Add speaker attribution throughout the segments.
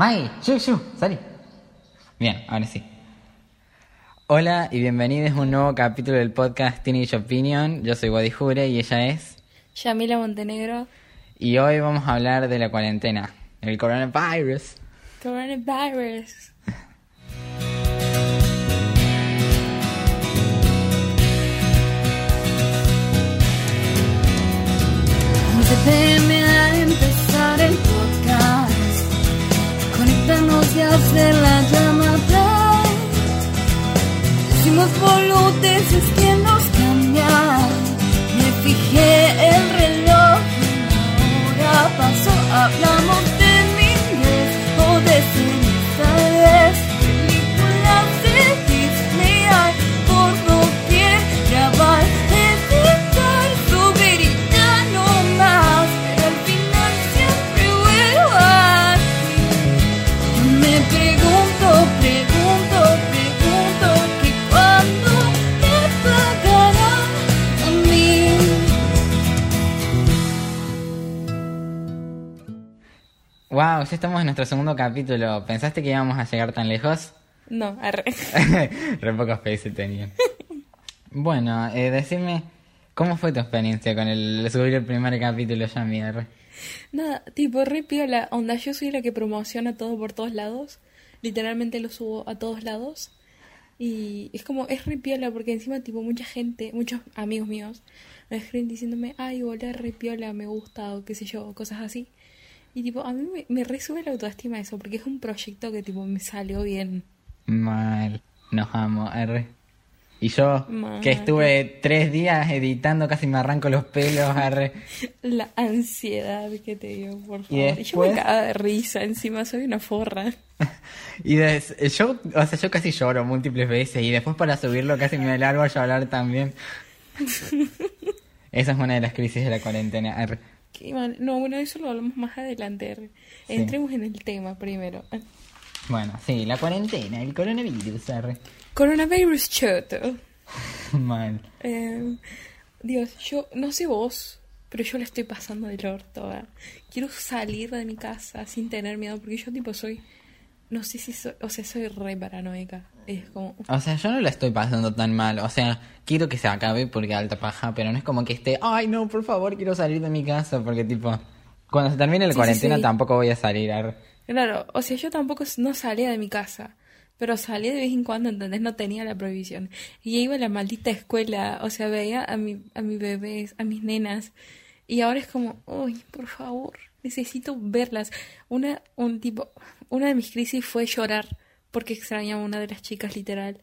Speaker 1: Maggie, shu, shu, salí. Bien, ahora sí. Hola y bienvenidos a un nuevo capítulo del podcast Teenage Opinion. Yo soy Wadi Jure y ella es.
Speaker 2: Yamila Montenegro.
Speaker 1: Y hoy vamos a hablar de la cuarentena, el coronavirus.
Speaker 2: Coronavirus.
Speaker 3: Y hacer la llamada. Decimos boludeces que nos cambian. Me fijé el reloj y una hora pasó. Hablamos
Speaker 1: Wow, ya estamos en nuestro segundo capítulo. ¿Pensaste que íbamos a llegar tan lejos?
Speaker 2: No, arre.
Speaker 1: Re pocos países tenían. Bueno, eh, decime, ¿cómo fue tu experiencia con el subir el primer capítulo ya, mierda?
Speaker 2: Nada, tipo, re piola. Onda, yo soy la que promociona todo por todos lados. Literalmente lo subo a todos lados. Y es como, es re piola porque encima, tipo, mucha gente, muchos amigos míos me escriben diciéndome, ay, hola, re piola, me gusta, o qué sé yo, cosas así. Y tipo, a mí me, me re sube la autoestima eso, porque es un proyecto que, tipo, me salió bien.
Speaker 1: Mal, nos amo, R. Y yo,
Speaker 2: Mal.
Speaker 1: que estuve tres días editando, casi me arranco los pelos, R.
Speaker 2: La ansiedad que te dio, por
Speaker 1: Y
Speaker 2: favor. Y, yo
Speaker 1: después-
Speaker 2: me cagaba de risa, encima soy una forra.
Speaker 1: Y des- yo, o sea, yo casi lloro múltiples veces y después para subirlo casi me largo a llorar también. Esa es una de las crisis de la cuarentena, R.
Speaker 2: Qué. No, bueno, eso lo hablamos más adelante.
Speaker 1: Sí.
Speaker 2: Entremos en el tema primero.
Speaker 1: Bueno, sí, la cuarentena, el coronavirus.
Speaker 2: Coronavirus choto.
Speaker 1: Mal.
Speaker 2: Eh, Dios, yo no sé vos, pero yo le estoy pasando del orto. Quiero salir de mi casa sin tener miedo, porque yo tipo soy, no sé si soy, o sea, soy re paranoica. Es como,
Speaker 1: O sea, yo no la estoy pasando tan mal. O sea, quiero que se acabe porque alta paja, pero no es como que esté, ay no, por favor, quiero salir de mi casa. Porque tipo, cuando se termine la
Speaker 2: Sí,
Speaker 1: cuarentena
Speaker 2: sí.
Speaker 1: tampoco voy a salir. ar.
Speaker 2: claro, o sea, yo tampoco no salía de mi casa. Pero salía de vez en cuando, ¿entendés? No tenía la prohibición. Y iba a la maldita escuela, o sea, veía a mi, a mis bebés, a mis nenas. Y ahora es como, uy, por favor, necesito verlas. Una, un tipo, una de mis crisis fue llorar porque extrañaba a una de las chicas, literal.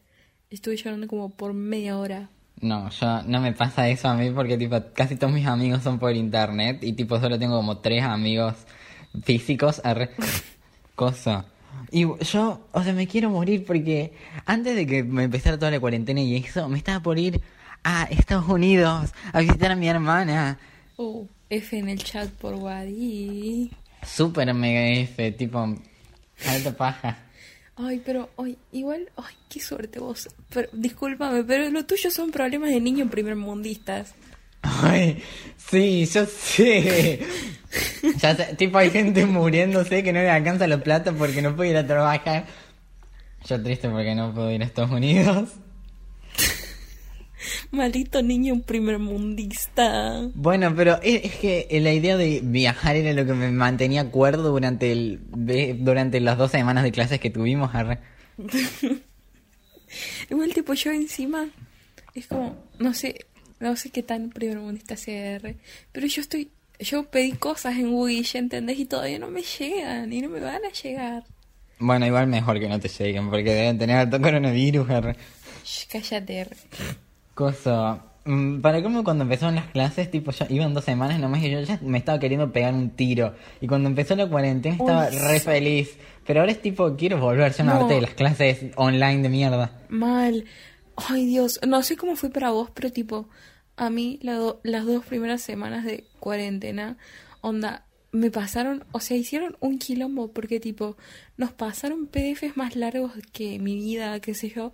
Speaker 2: Estuve llorando como por media hora.
Speaker 1: No, yo no me pasa eso a mí porque tipo casi todos mis amigos son por internet y tipo solo tengo como tres amigos físicos. arre. Cosa. Y yo, o sea, me quiero morir porque antes de que me empezara toda la cuarentena y eso, me estaba por ir a Estados Unidos a visitar a mi hermana.
Speaker 2: Oh, F en el chat por Wadi.
Speaker 1: Super mega F, tipo, alta paja.
Speaker 2: Ay, pero, ay, igual, ay, qué suerte vos. Pero, discúlpame, pero lo tuyo son problemas de niño primermundistas.
Speaker 1: Ay, sí, yo sé. Ya sé, tipo hay gente muriéndose que no le alcanza la plata porque no puede ir a trabajar. Yo triste porque no puedo ir a Estados Unidos.
Speaker 2: Maldito niño primermundista.
Speaker 1: Bueno, pero es, es que la idea de viajar era lo que me mantenía cuerdo durante el durante las dos semanas de clases que tuvimos. arre.
Speaker 2: Igual, tipo, yo encima, es como, no sé, no sé qué tan primermundista sea R, pero yo estoy, yo pedí cosas en Wish, ¿entendés? Y todavía no me llegan, y no me van a llegar.
Speaker 1: Bueno, igual mejor que no te lleguen porque deben tener alto coronavirus.
Speaker 2: Shh, cállate, R.
Speaker 1: Cosa. mm, Para cómo cuando empezaron las clases, tipo, ya iban dos semanas nomás y yo ya me estaba queriendo pegar un tiro. Y cuando empezó la cuarentena estaba re feliz. Pero ahora es tipo, quiero volver, ya me
Speaker 2: No.
Speaker 1: harté de las clases online de mierda.
Speaker 2: Mal. Ay, Dios. No sé cómo fue para vos, pero tipo, a mí la do- las dos primeras semanas de cuarentena, onda, me pasaron, o sea, hicieron un quilombo porque tipo, nos pasaron PDFs más largos que mi vida, qué sé yo.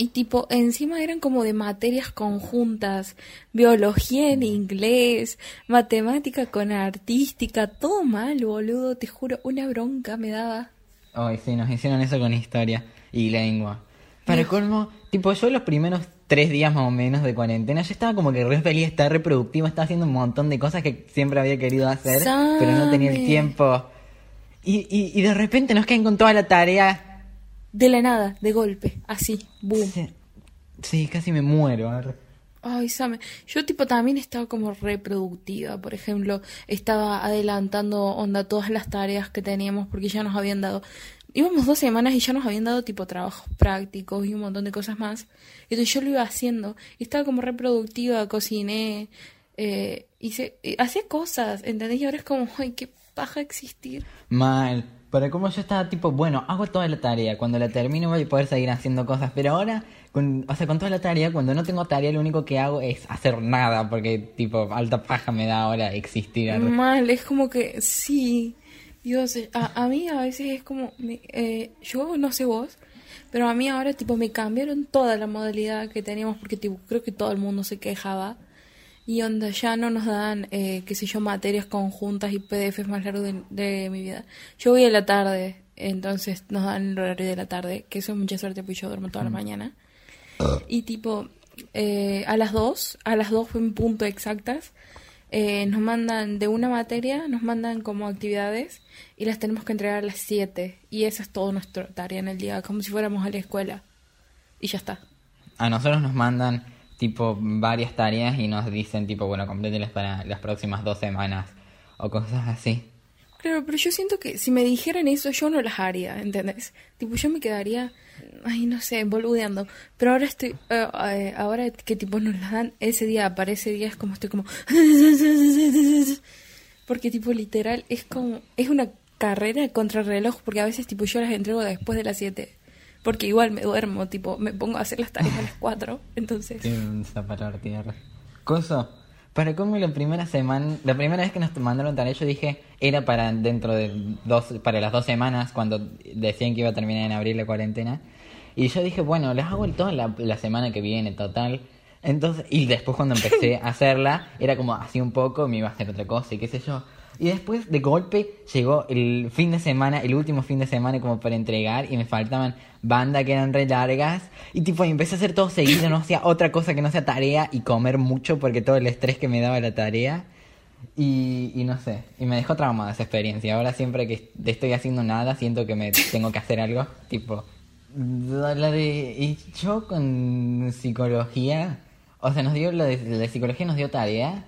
Speaker 2: Y tipo, encima eran como de materias conjuntas, biología en inglés, matemática con artística, todo mal, boludo, te juro, una bronca me daba.
Speaker 1: Ay, sí, nos hicieron eso con historia y lengua. Para colmo, tipo, yo los primeros tres días más o menos de cuarentena, yo estaba como que re feliz, estaba reproductiva, estaba haciendo un montón de cosas que siempre había querido hacer, pero no tenía el tiempo. Y, y, y de repente nos caen con toda la tarea.
Speaker 2: De la nada, de golpe, así, boom.
Speaker 1: Sí, sí, casi me muero.
Speaker 2: Ay, Same. Yo tipo también estaba como reproductiva, por ejemplo, estaba adelantando onda todas las tareas que teníamos porque ya nos habían dado, íbamos dos semanas y ya nos habían dado tipo trabajos prácticos y un montón de cosas más. Entonces yo lo iba haciendo y estaba como reproductiva, cociné, eh, hice, eh, hacía cosas, ¿entendés? Y ahora es como, ay, qué paja existir.
Speaker 1: Mal. Para como yo estaba tipo, bueno, hago toda la tarea. Cuando la termino voy a poder seguir haciendo cosas. Pero ahora, con, o sea, con toda la tarea, cuando no tengo tarea, lo único que hago es hacer nada. Porque, tipo, alta paja me da ahora existir.
Speaker 2: Mal, es como que sí. Dios, eh, a, a mí a veces es como, me- eh, yo no sé vos, pero a mí ahora tipo me cambiaron toda la modalidad que teníamos porque tipo creo que todo el mundo se quejaba y onda ya no nos dan, eh, qué sé yo, materias conjuntas y PDFs más largos de, de mi vida. Yo voy a la tarde, entonces nos dan el horario de la tarde, que eso es mucha suerte porque yo duermo toda la mañana. Y tipo, eh, a las dos, a las dos en punto exactas, eh, nos mandan de una materia, nos mandan como actividades y las tenemos que entregar a las 7. Y esa es toda nuestra tarea en el día, como si fuéramos a la escuela. Y ya está.
Speaker 1: A nosotros nos mandan, tipo, varias tareas y nos dicen, tipo, bueno, complételas para las próximas dos semanas. O cosas así.
Speaker 2: Claro, pero yo siento que si me dijeran eso, yo no las haría, ¿entendés? Tipo, yo me quedaría, ay, no sé, boludeando. Pero ahora estoy, eh, ahora que tipo nos las dan, ese día aparece día, es como estoy como... Porque tipo, literal, es como, es una carrera contra reloj, porque a veces tipo yo las entrego después de las 7. Porque igual me duermo, tipo, me pongo a hacer las tareas a las 4, entonces...
Speaker 1: Tiene un zapatar tierra. Coso. Para cómo la primera semana, la primera vez que nos mandaron tarea, yo dije, era para dentro de dos, para las dos semanas, cuando decían que iba a terminar en abril la cuarentena. Y yo dije, bueno, las hago toda la, la semana que viene, total. Entonces, y después cuando empecé a hacerla, era como así un poco, me iba a hacer otra cosa y qué sé yo. Y después, de golpe, llegó el fin de semana, el último fin de semana como para entregar y me faltaban bandas que eran re largas. Y tipo, empecé a hacer todo seguido, no hacía otra cosa que no sea tarea y comer mucho porque todo el estrés que me daba la tarea. Y, y no sé, y me dejó traumada esa experiencia. Ahora siempre que estoy haciendo nada, siento que me tengo que hacer algo. Tipo, la de... Y yo con psicología, o sea, nos dio, la de, la de psicología nos dio tarea.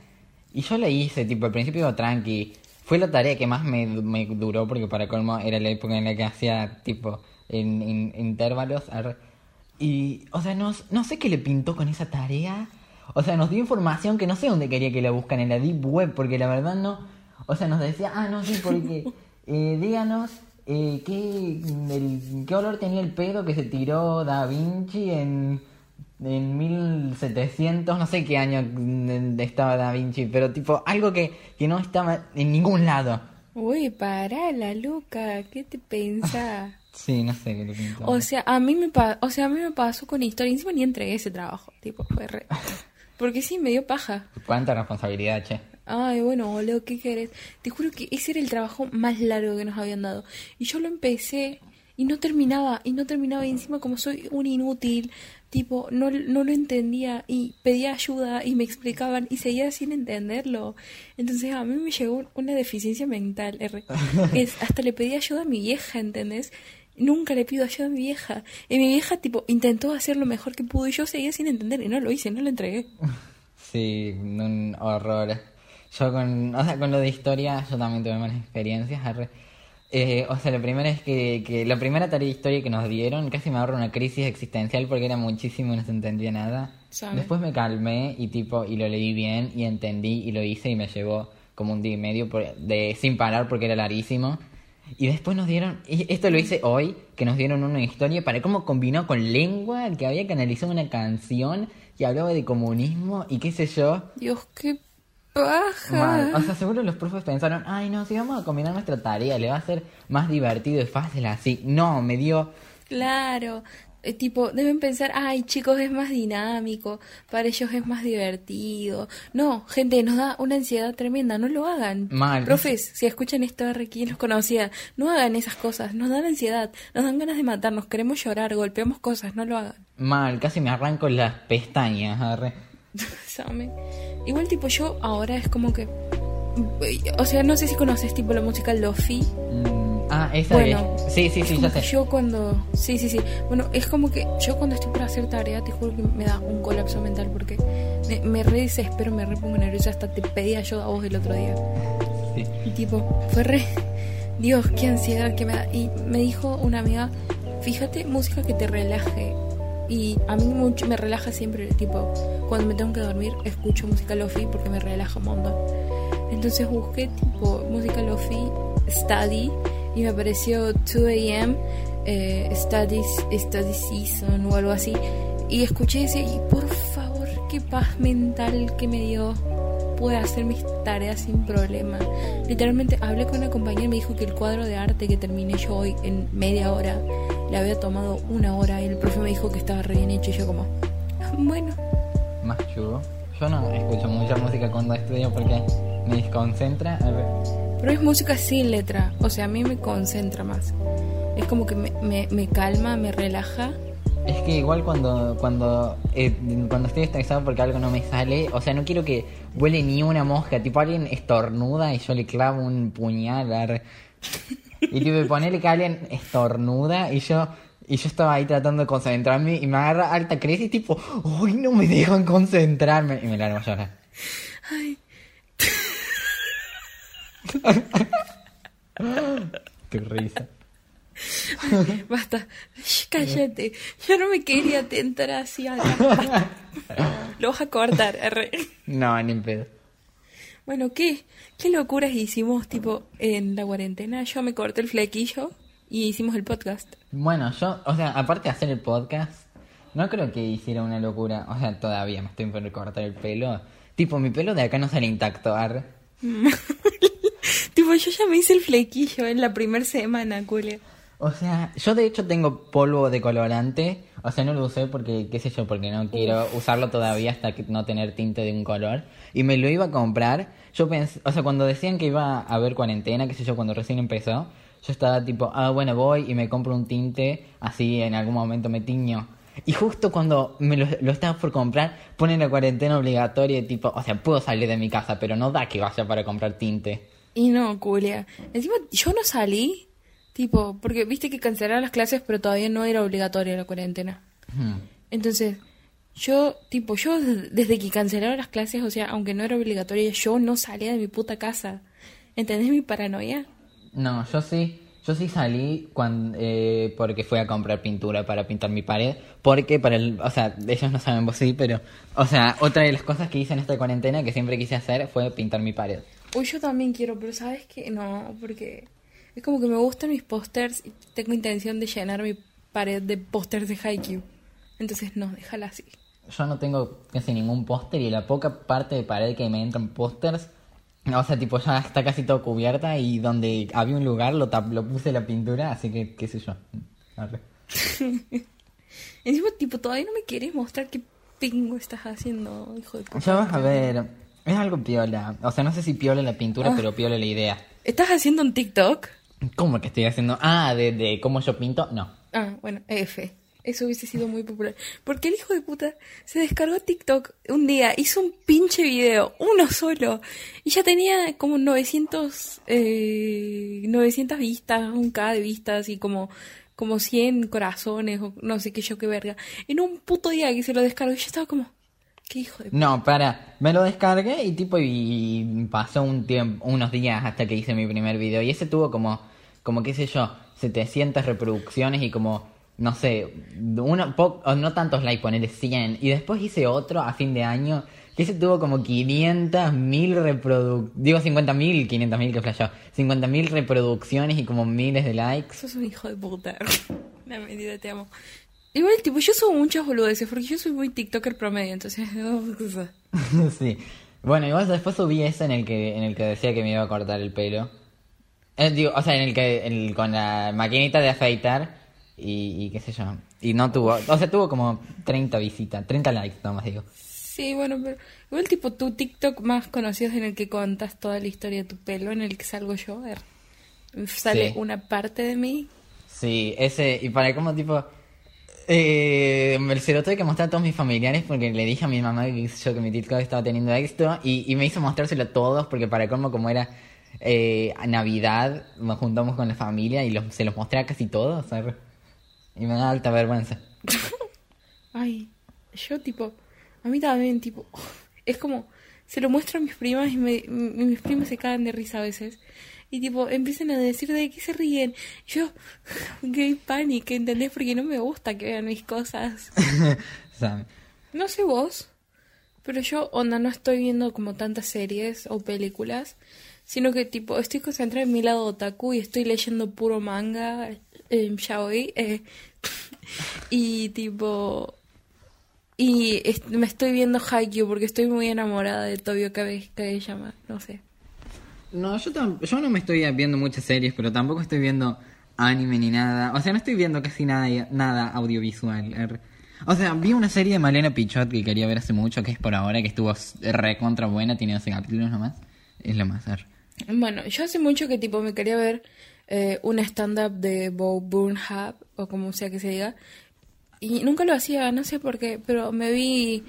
Speaker 1: Y yo la hice, tipo, al principio tranqui. Fue la tarea que más me, me duró porque para colmo era la época en la que hacía, tipo, en, en- intervalos. Y, o sea, no, no sé qué le pintó con esa tarea. O sea, nos dio información que no sé dónde quería que la buscan en la Deep Web, porque la verdad no. O sea, nos decía, ah, no, sí, porque. eh, díganos eh, qué, el- qué olor tenía el pedo que se tiró Da Vinci en. En 1700, no sé qué año estaba Da Vinci, pero tipo, algo que, que no estaba en ningún lado.
Speaker 2: Uy, pará, la loca, ¿qué te pensás?
Speaker 1: Sí, no sé qué le pintó.
Speaker 2: O sea, a mí me pa- o sea, a mí me pasó con historia, encima ni entregué ese trabajo, tipo, fue re... Porque sí, me dio paja.
Speaker 1: Cuánta responsabilidad, che.
Speaker 2: Ay, bueno, boludo, ¿qué querés? Te juro que ese era el trabajo más largo que nos habían dado. Y yo lo empecé y no terminaba, y no terminaba, y encima como soy un inútil, tipo, no, no lo entendía, y pedía ayuda, y me explicaban, y seguía sin entenderlo. Entonces a mí me llegó una deficiencia mental, R. Es, hasta le pedí ayuda a mi vieja, ¿entendés? Nunca le pido ayuda a mi vieja. Y mi vieja, tipo, intentó hacer lo mejor que pudo, y yo seguía sin entender, y no lo hice, no lo entregué.
Speaker 1: Sí, un horror. Yo con, o sea, con lo de historia, yo también tuve malas experiencias. arre. Eh, o sea, la primera es que, que la primera tarea de historia que nos dieron casi me ahorra una crisis existencial porque era muchísimo y no se entendía nada.
Speaker 2: ¿Sabe?
Speaker 1: Después me calmé y tipo y lo leí bien y entendí y lo hice y me llevó como un día y medio por- de sin parar porque era larguísimo. Y después nos dieron, y esto lo hice hoy, que nos dieron una historia para cómo combinó con lengua, que había que analizar una canción que hablaba de comunismo y qué sé yo.
Speaker 2: Dios, qué paja.
Speaker 1: Mal. O sea, seguro los profes pensaron, ay no, si vamos a combinar nuestra tarea, le va a ser más divertido y fácil así. No, me dio...
Speaker 2: Claro, eh, tipo, deben pensar, ay chicos, es más dinámico, para ellos es más divertido. No, gente, nos da una ansiedad tremenda, no lo hagan.
Speaker 1: Mal.
Speaker 2: Profes, si escuchan esto, aquí los conocía, no hagan esas cosas, nos dan ansiedad, nos dan ganas de matarnos, queremos llorar, golpeamos cosas, no lo hagan.
Speaker 1: Mal, casi me arranco las pestañas. arre.
Speaker 2: Igual tipo yo ahora es como que... O sea, no sé si conoces tipo la música Lofi.
Speaker 1: Mm, ah, esa
Speaker 2: Bueno,
Speaker 1: es. Sí, sí,
Speaker 2: es
Speaker 1: sí,
Speaker 2: como
Speaker 1: ya
Speaker 2: que
Speaker 1: sé.
Speaker 2: yo cuando... Sí, sí, sí. Bueno, es como que yo cuando estoy por hacer tarea, te juro que me da un colapso mental porque me, me re desespero, me re pongo nerviosa. Hasta te pedí ayuda a vos el otro día.
Speaker 1: Sí.
Speaker 2: Y tipo, fue re... Dios, qué ansiedad que me da. Y me dijo una amiga, fíjate, música que te relaje. Y a mí mucho, me relaja siempre, tipo, cuando me tengo que dormir, escucho música lofi porque me relaja un montón. Entonces busqué, tipo, música lofi, study, y me apareció 2 a.m., eh, studies, study season o algo así. Y escuché ese, y por favor, qué paz mental que me dio pude hacer mis tareas sin problema. Literalmente hablé con una compañera y me dijo que el cuadro de arte que terminé yo hoy en media hora le había tomado una hora y el profe me dijo que estaba re bien hecho y yo como, bueno,
Speaker 1: Más chulo. Yo no escucho mucha música cuando estudio porque me desconcentra.
Speaker 2: pero es música sin letra, o sea, a mí me concentra más. Es como que me, me, me calma, me relaja.
Speaker 1: Es que igual cuando cuando eh, cuando estoy estresado porque algo no me sale, o sea, no quiero que vuele ni una mosca, tipo alguien estornuda y yo le clavo un puñal. Y tipo ponerle que alguien estornuda y yo y yo estaba ahí tratando de concentrarme y me agarra alta crisis tipo, "Uy, no me dejan concentrarme" y me largo a llorar.
Speaker 2: Ay,
Speaker 1: Qué risa.
Speaker 2: basta, Shh, cállate, yo no me quería tentar así. Lo vas a cortar, R.
Speaker 1: No, ni en pedo.
Speaker 2: Bueno, ¿qué? ¿Qué locuras hicimos, tipo, en la cuarentena? Yo me corté el flequillo y hicimos el podcast.
Speaker 1: Bueno, yo, o sea, aparte de hacer el podcast, no creo que hiciera una locura. O sea, todavía me estoy por cortar el pelo. Tipo, mi pelo de acá no sale intacto, arre.
Speaker 2: tipo, yo ya me hice el flequillo en la primera semana, cule.
Speaker 1: O sea, yo de hecho tengo polvo de colorante. O sea, no lo usé porque, qué sé yo, porque no quiero usarlo todavía hasta que no tener tinte de un color. Y me lo iba a comprar. Yo pensé, o sea, cuando decían que iba a haber cuarentena, qué sé yo, cuando recién empezó, yo estaba tipo, ah, bueno, voy y me compro un tinte, así en algún momento me tiño. Y justo cuando me lo, lo estaba por comprar, ponen la cuarentena obligatoria, tipo, o sea, puedo salir de mi casa, pero no da que vaya para comprar tinte.
Speaker 2: Y no, culia. Encima, yo no salí, tipo, porque viste que cancelaron las clases, pero todavía no era obligatoria la cuarentena.
Speaker 1: Hmm.
Speaker 2: Entonces, yo, tipo, yo des- desde que cancelaron las clases, o sea, aunque no era obligatoria, yo no salía de mi puta casa. ¿Entendés mi paranoia?
Speaker 1: No, yo sí, yo sí salí cuando, eh, porque fui a comprar pintura para pintar mi pared, porque para el, o sea, ellos no saben vos sí, pero, o sea, otra de las cosas que hice en esta cuarentena que siempre quise hacer fue pintar mi pared.
Speaker 2: Uy, yo también quiero, pero ¿sabes qué? No, porque es como que me gustan mis pósters y tengo intención de llenar mi pared de pósters de Haikyuu. Entonces, no, déjala así.
Speaker 1: Yo no tengo casi ningún póster y la poca parte de pared que me entran pósters, o sea, tipo ya está casi todo cubierta y donde había un lugar lo, tap- lo puse la pintura, así que qué sé yo.
Speaker 2: Encima, tipo, todavía no me quieres mostrar qué pingo estás haciendo, hijo de puta.
Speaker 1: Ya vas a ver, es algo piola, o sea, no sé si piola la pintura, pero piola la idea.
Speaker 2: ¿Estás haciendo un TikTok?
Speaker 1: ¿Cómo que estoy haciendo? Ah, de, de cómo yo pinto, no.
Speaker 2: Ah, bueno, F. Eso hubiese sido muy popular. Porque el hijo de puta se descargó TikTok un día, hizo un pinche video, uno solo, y ya tenía como 900, eh, 900 vistas, un K de vistas y como, como 100 corazones o no sé qué yo qué verga. En un puto día que se lo descargó, yo estaba como, qué hijo de.
Speaker 1: No, para, me lo descargué y tipo y pasó un tiempo, unos días hasta que hice mi primer video y ese tuvo como, como qué sé yo, 700 reproducciones y como, no sé, uno, po- o no tantos likes, ponerle 100 y después hice otro a fin de año que ese tuvo como 500 mil reproducciones, digo 50 mil, 500 mil que flashó, 50 mil reproducciones y como miles de likes.
Speaker 2: Sos un hijo de puta. La medida te amo. Igual, tipo, yo subo muchas boludeces porque yo soy muy TikToker promedio, entonces...
Speaker 1: sí. Bueno, igual después subí ese en el que en el que decía que me iba a cortar el pelo. Eh, digo, o sea, en el que en el- con la maquinita de afeitar y, y qué sé yo. Y no tuvo, o sea, tuvo como 30 visitas, 30 likes, nomás digo.
Speaker 2: Sí, bueno, pero igual tipo tu TikTok más conocido es en el que contas toda la historia de tu pelo, en el que salgo yo, a ver. Sale
Speaker 1: Sí.
Speaker 2: una parte de mí.
Speaker 1: Sí, ese, y para como tipo, eh, se lo tuve que mostrar a todos mis familiares porque le dije a mi mamá que, yo, que mi TikTok estaba teniendo éxito y, me hizo mostrárselo a todos porque para colmo como era eh, Navidad, nos juntamos con la familia y los, se los mostré a casi todos. Y me da alta vergüenza.
Speaker 2: Ay, yo tipo, a mí también tipo, es como, se lo muestro a mis primas y, me, mis primas se cagan de risa a veces. Y tipo, empiezan a decir de qué se ríen. Yo, gay panic, ¿entendés? Porque no me gusta que vean mis cosas. No sé vos, pero yo, onda, no estoy viendo como tantas series o películas, sino que tipo, estoy concentrada en mi lado otaku y estoy leyendo puro manga, eh, yaoi, eh, y tipo, y est- me estoy viendo Haikyuu porque estoy muy enamorada de Tobio Kageyama, no sé.
Speaker 1: No, yo, yo no me estoy viendo muchas series, pero tampoco estoy viendo anime ni nada. O sea, no estoy viendo casi nada, nada audiovisual. Er- O sea, vi una serie de Malena Pichot que quería ver hace mucho, que es por ahora, que estuvo re contra buena, tiene 12 capítulos nomás. Es lo más. er.
Speaker 2: Bueno, yo hace mucho que tipo me quería ver eh, un stand-up de Bo Burnham, o como sea que se diga, y nunca lo hacía, no sé por qué, pero me vi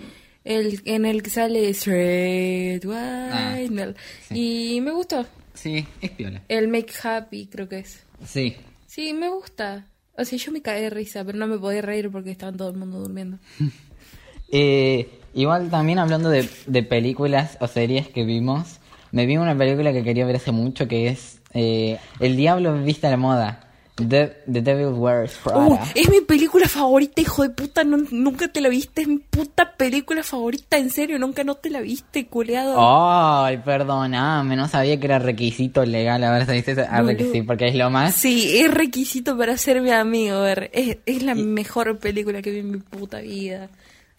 Speaker 2: el en el que sale Straight White, y me gustó.
Speaker 1: Sí, es piola.
Speaker 2: El Make Happy creo que es.
Speaker 1: Sí.
Speaker 2: Sí, me gusta. O sea, yo me caí de risa, pero no me podía reír porque estaban todo el mundo durmiendo.
Speaker 1: Eh, igual también hablando de, de películas o series que vimos, me vi una película que quería ver hace mucho que es eh, El Diablo Vista a la Moda. The, The Devil Wears Prada.
Speaker 2: Uh, es mi película favorita, hijo de puta. no- nunca te la viste. Es mi puta película favorita, en serio. Nunca no te la viste, culeado.
Speaker 1: Ay, perdóname, no sabía que era requisito legal haber dice eso. Ah, sí, porque es lo más.
Speaker 2: Sí, es requisito para ser mi amigo. ver. Es, es la mejor película que vi en mi puta vida.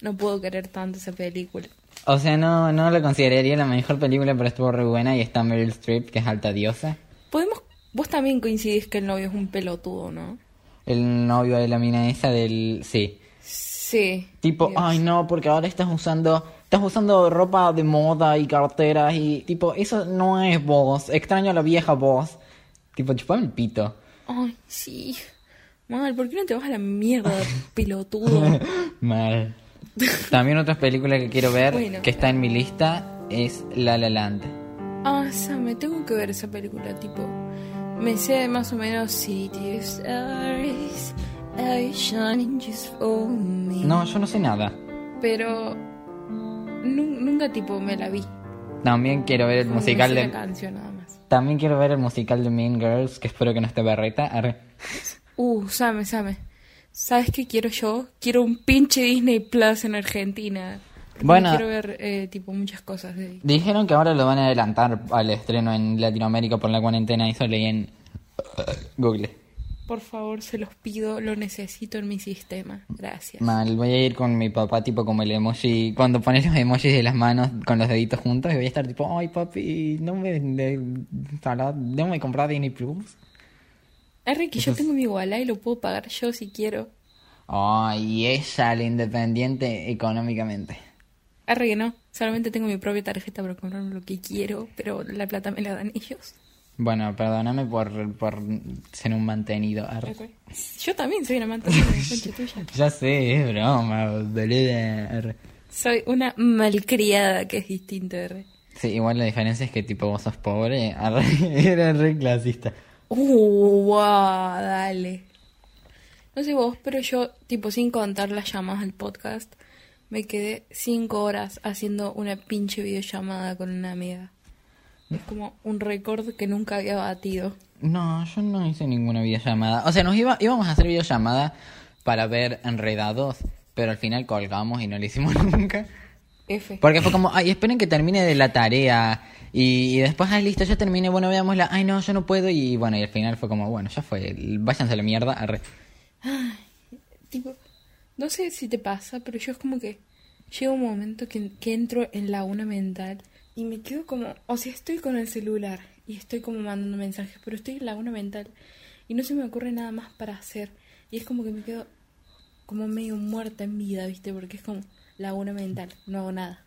Speaker 2: No puedo querer tanto esa película.
Speaker 1: O sea, no, no lo consideraría la mejor película, pero estuvo re buena y está Meryl Streep, que es alta diosa.
Speaker 2: Podemos. Vos también coincidís que el novio es un pelotudo, ¿no?
Speaker 1: El novio de la mina esa del... Sí.
Speaker 2: Sí.
Speaker 1: Tipo,
Speaker 2: Dios.
Speaker 1: ay no, porque ahora estás usando... Estás usando ropa de moda y carteras y tipo, eso no es vos. Extraño a la vieja vos. Tipo, chupame el pito.
Speaker 2: Ay, sí. Mal, ¿por qué no te vas a la mierda, pelotudo?
Speaker 1: Mal. También otra película que quiero ver,
Speaker 2: Bueno.
Speaker 1: que está en mi lista, es La La Land.
Speaker 2: Ah, me tengo que ver esa película, tipo. Me sé más o menos City of Stars, are shining just for me.
Speaker 1: No, yo no sé nada.
Speaker 2: Pero nu- nunca tipo me la vi.
Speaker 1: También quiero ver el
Speaker 2: Como
Speaker 1: musical de...
Speaker 2: canción nada más.
Speaker 1: También quiero ver el musical de Mean Girls, que espero que no esté berreta. Arre.
Speaker 2: Uh, Same, Same. ¿Sabes qué quiero yo? Quiero un pinche Disney Plus en Argentina.
Speaker 1: Bueno.
Speaker 2: Quiero ver, eh, tipo, muchas cosas de ahí.
Speaker 1: Dijeron que ahora lo van a adelantar al estreno en Latinoamérica por la cuarentena, eso leí en Google.
Speaker 2: Por favor, se los pido, lo necesito en mi sistema. Gracias.
Speaker 1: Mal, voy a ir con mi papá, tipo como el emoji, cuando pones los emojis de las manos con los deditos juntos, y voy a estar tipo, ay papi, no me, de, no me comprar Disney Plus.
Speaker 2: Arre que yo tengo mi Walla y lo puedo pagar yo si quiero.
Speaker 1: Ay, ella, la independiente económicamente.
Speaker 2: Arre que no, solamente tengo mi propia tarjeta para comprarme lo que quiero, pero la plata me la dan ellos.
Speaker 1: Bueno, perdóname por, por ser un mantenido. arre.
Speaker 2: Yo también soy una mantenida, tuya.
Speaker 1: Ya sé, es broma, boluda.
Speaker 2: Soy una malcriada, que es distinto, arre.
Speaker 1: Sí, igual la diferencia es que tipo vos sos pobre, arre, era re clasista.
Speaker 2: Uh, wow, dale. No sé vos, pero yo, tipo, sin contar las llamadas al podcast, me quedé cinco horas haciendo una pinche videollamada con una amiga. Es como un récord que nunca había batido.
Speaker 1: No, yo no hice ninguna videollamada. O sea, nos iba, íbamos a hacer videollamada para ver enredados, pero al final colgamos y no lo hicimos nunca.
Speaker 2: F.
Speaker 1: Porque fue como, ay, esperen que termine de la tarea. Y, y después, ay, listo, ya terminé, bueno, veámosla. Ay, no, yo no puedo. Y bueno, y al final fue como, bueno, ya fue, váyanse a la mierda. arre.
Speaker 2: Tipo, no sé si te pasa, pero yo es como que llega un momento que, que entro en la una mental y me quedo como, o sea, estoy con el celular y estoy como mandando mensajes, pero estoy en la una mental y no se me ocurre nada más para hacer. Y es como que me quedo como medio muerta en vida, ¿viste? Porque es como laguna mental, no hago nada.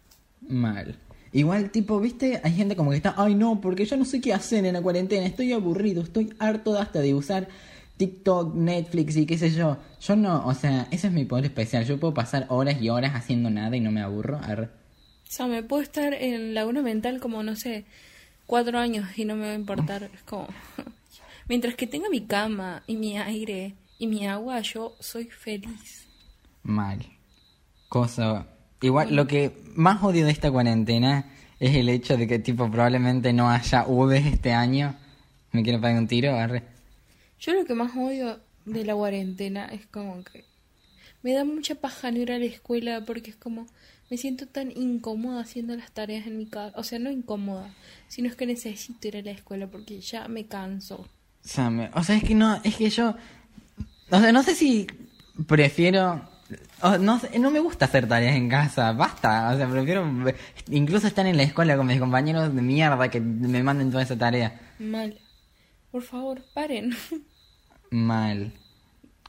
Speaker 1: Mal. Igual, tipo, viste, hay gente como que está, ay no, porque yo no sé qué hacer en la cuarentena, estoy aburrido, estoy harto hasta de usar TikTok, Netflix y qué sé yo. Yo no, o sea, ese es mi poder especial. Yo puedo pasar horas y horas haciendo nada y no me aburro. Arre.
Speaker 2: O sea, me puedo estar en laguna mental como, no sé, cuatro años y no me va a importar. Es como, mientras que tenga mi cama y mi aire y mi agua, yo soy feliz.
Speaker 1: Mal. Cosa. Igual, lo que más odio de esta cuarentena es el hecho de que, tipo, probablemente no haya Vs este año. ¿Me quiero pegar un tiro? Arre.
Speaker 2: Yo lo que más odio de la cuarentena es como que me da mucha paja no ir a la escuela porque es como me siento tan incómoda haciendo las tareas en mi casa. O sea, no incómoda, sino es que necesito ir a la escuela porque ya me canso.
Speaker 1: O sea, me- o sea, es que no, es que yo, o sea, no sé si prefiero, o no, no me gusta hacer tareas en casa, basta, o sea, prefiero incluso estar en la escuela con mis compañeros de mierda que me manden toda esa tarea.
Speaker 2: Mal. Por favor, paren.
Speaker 1: Mal.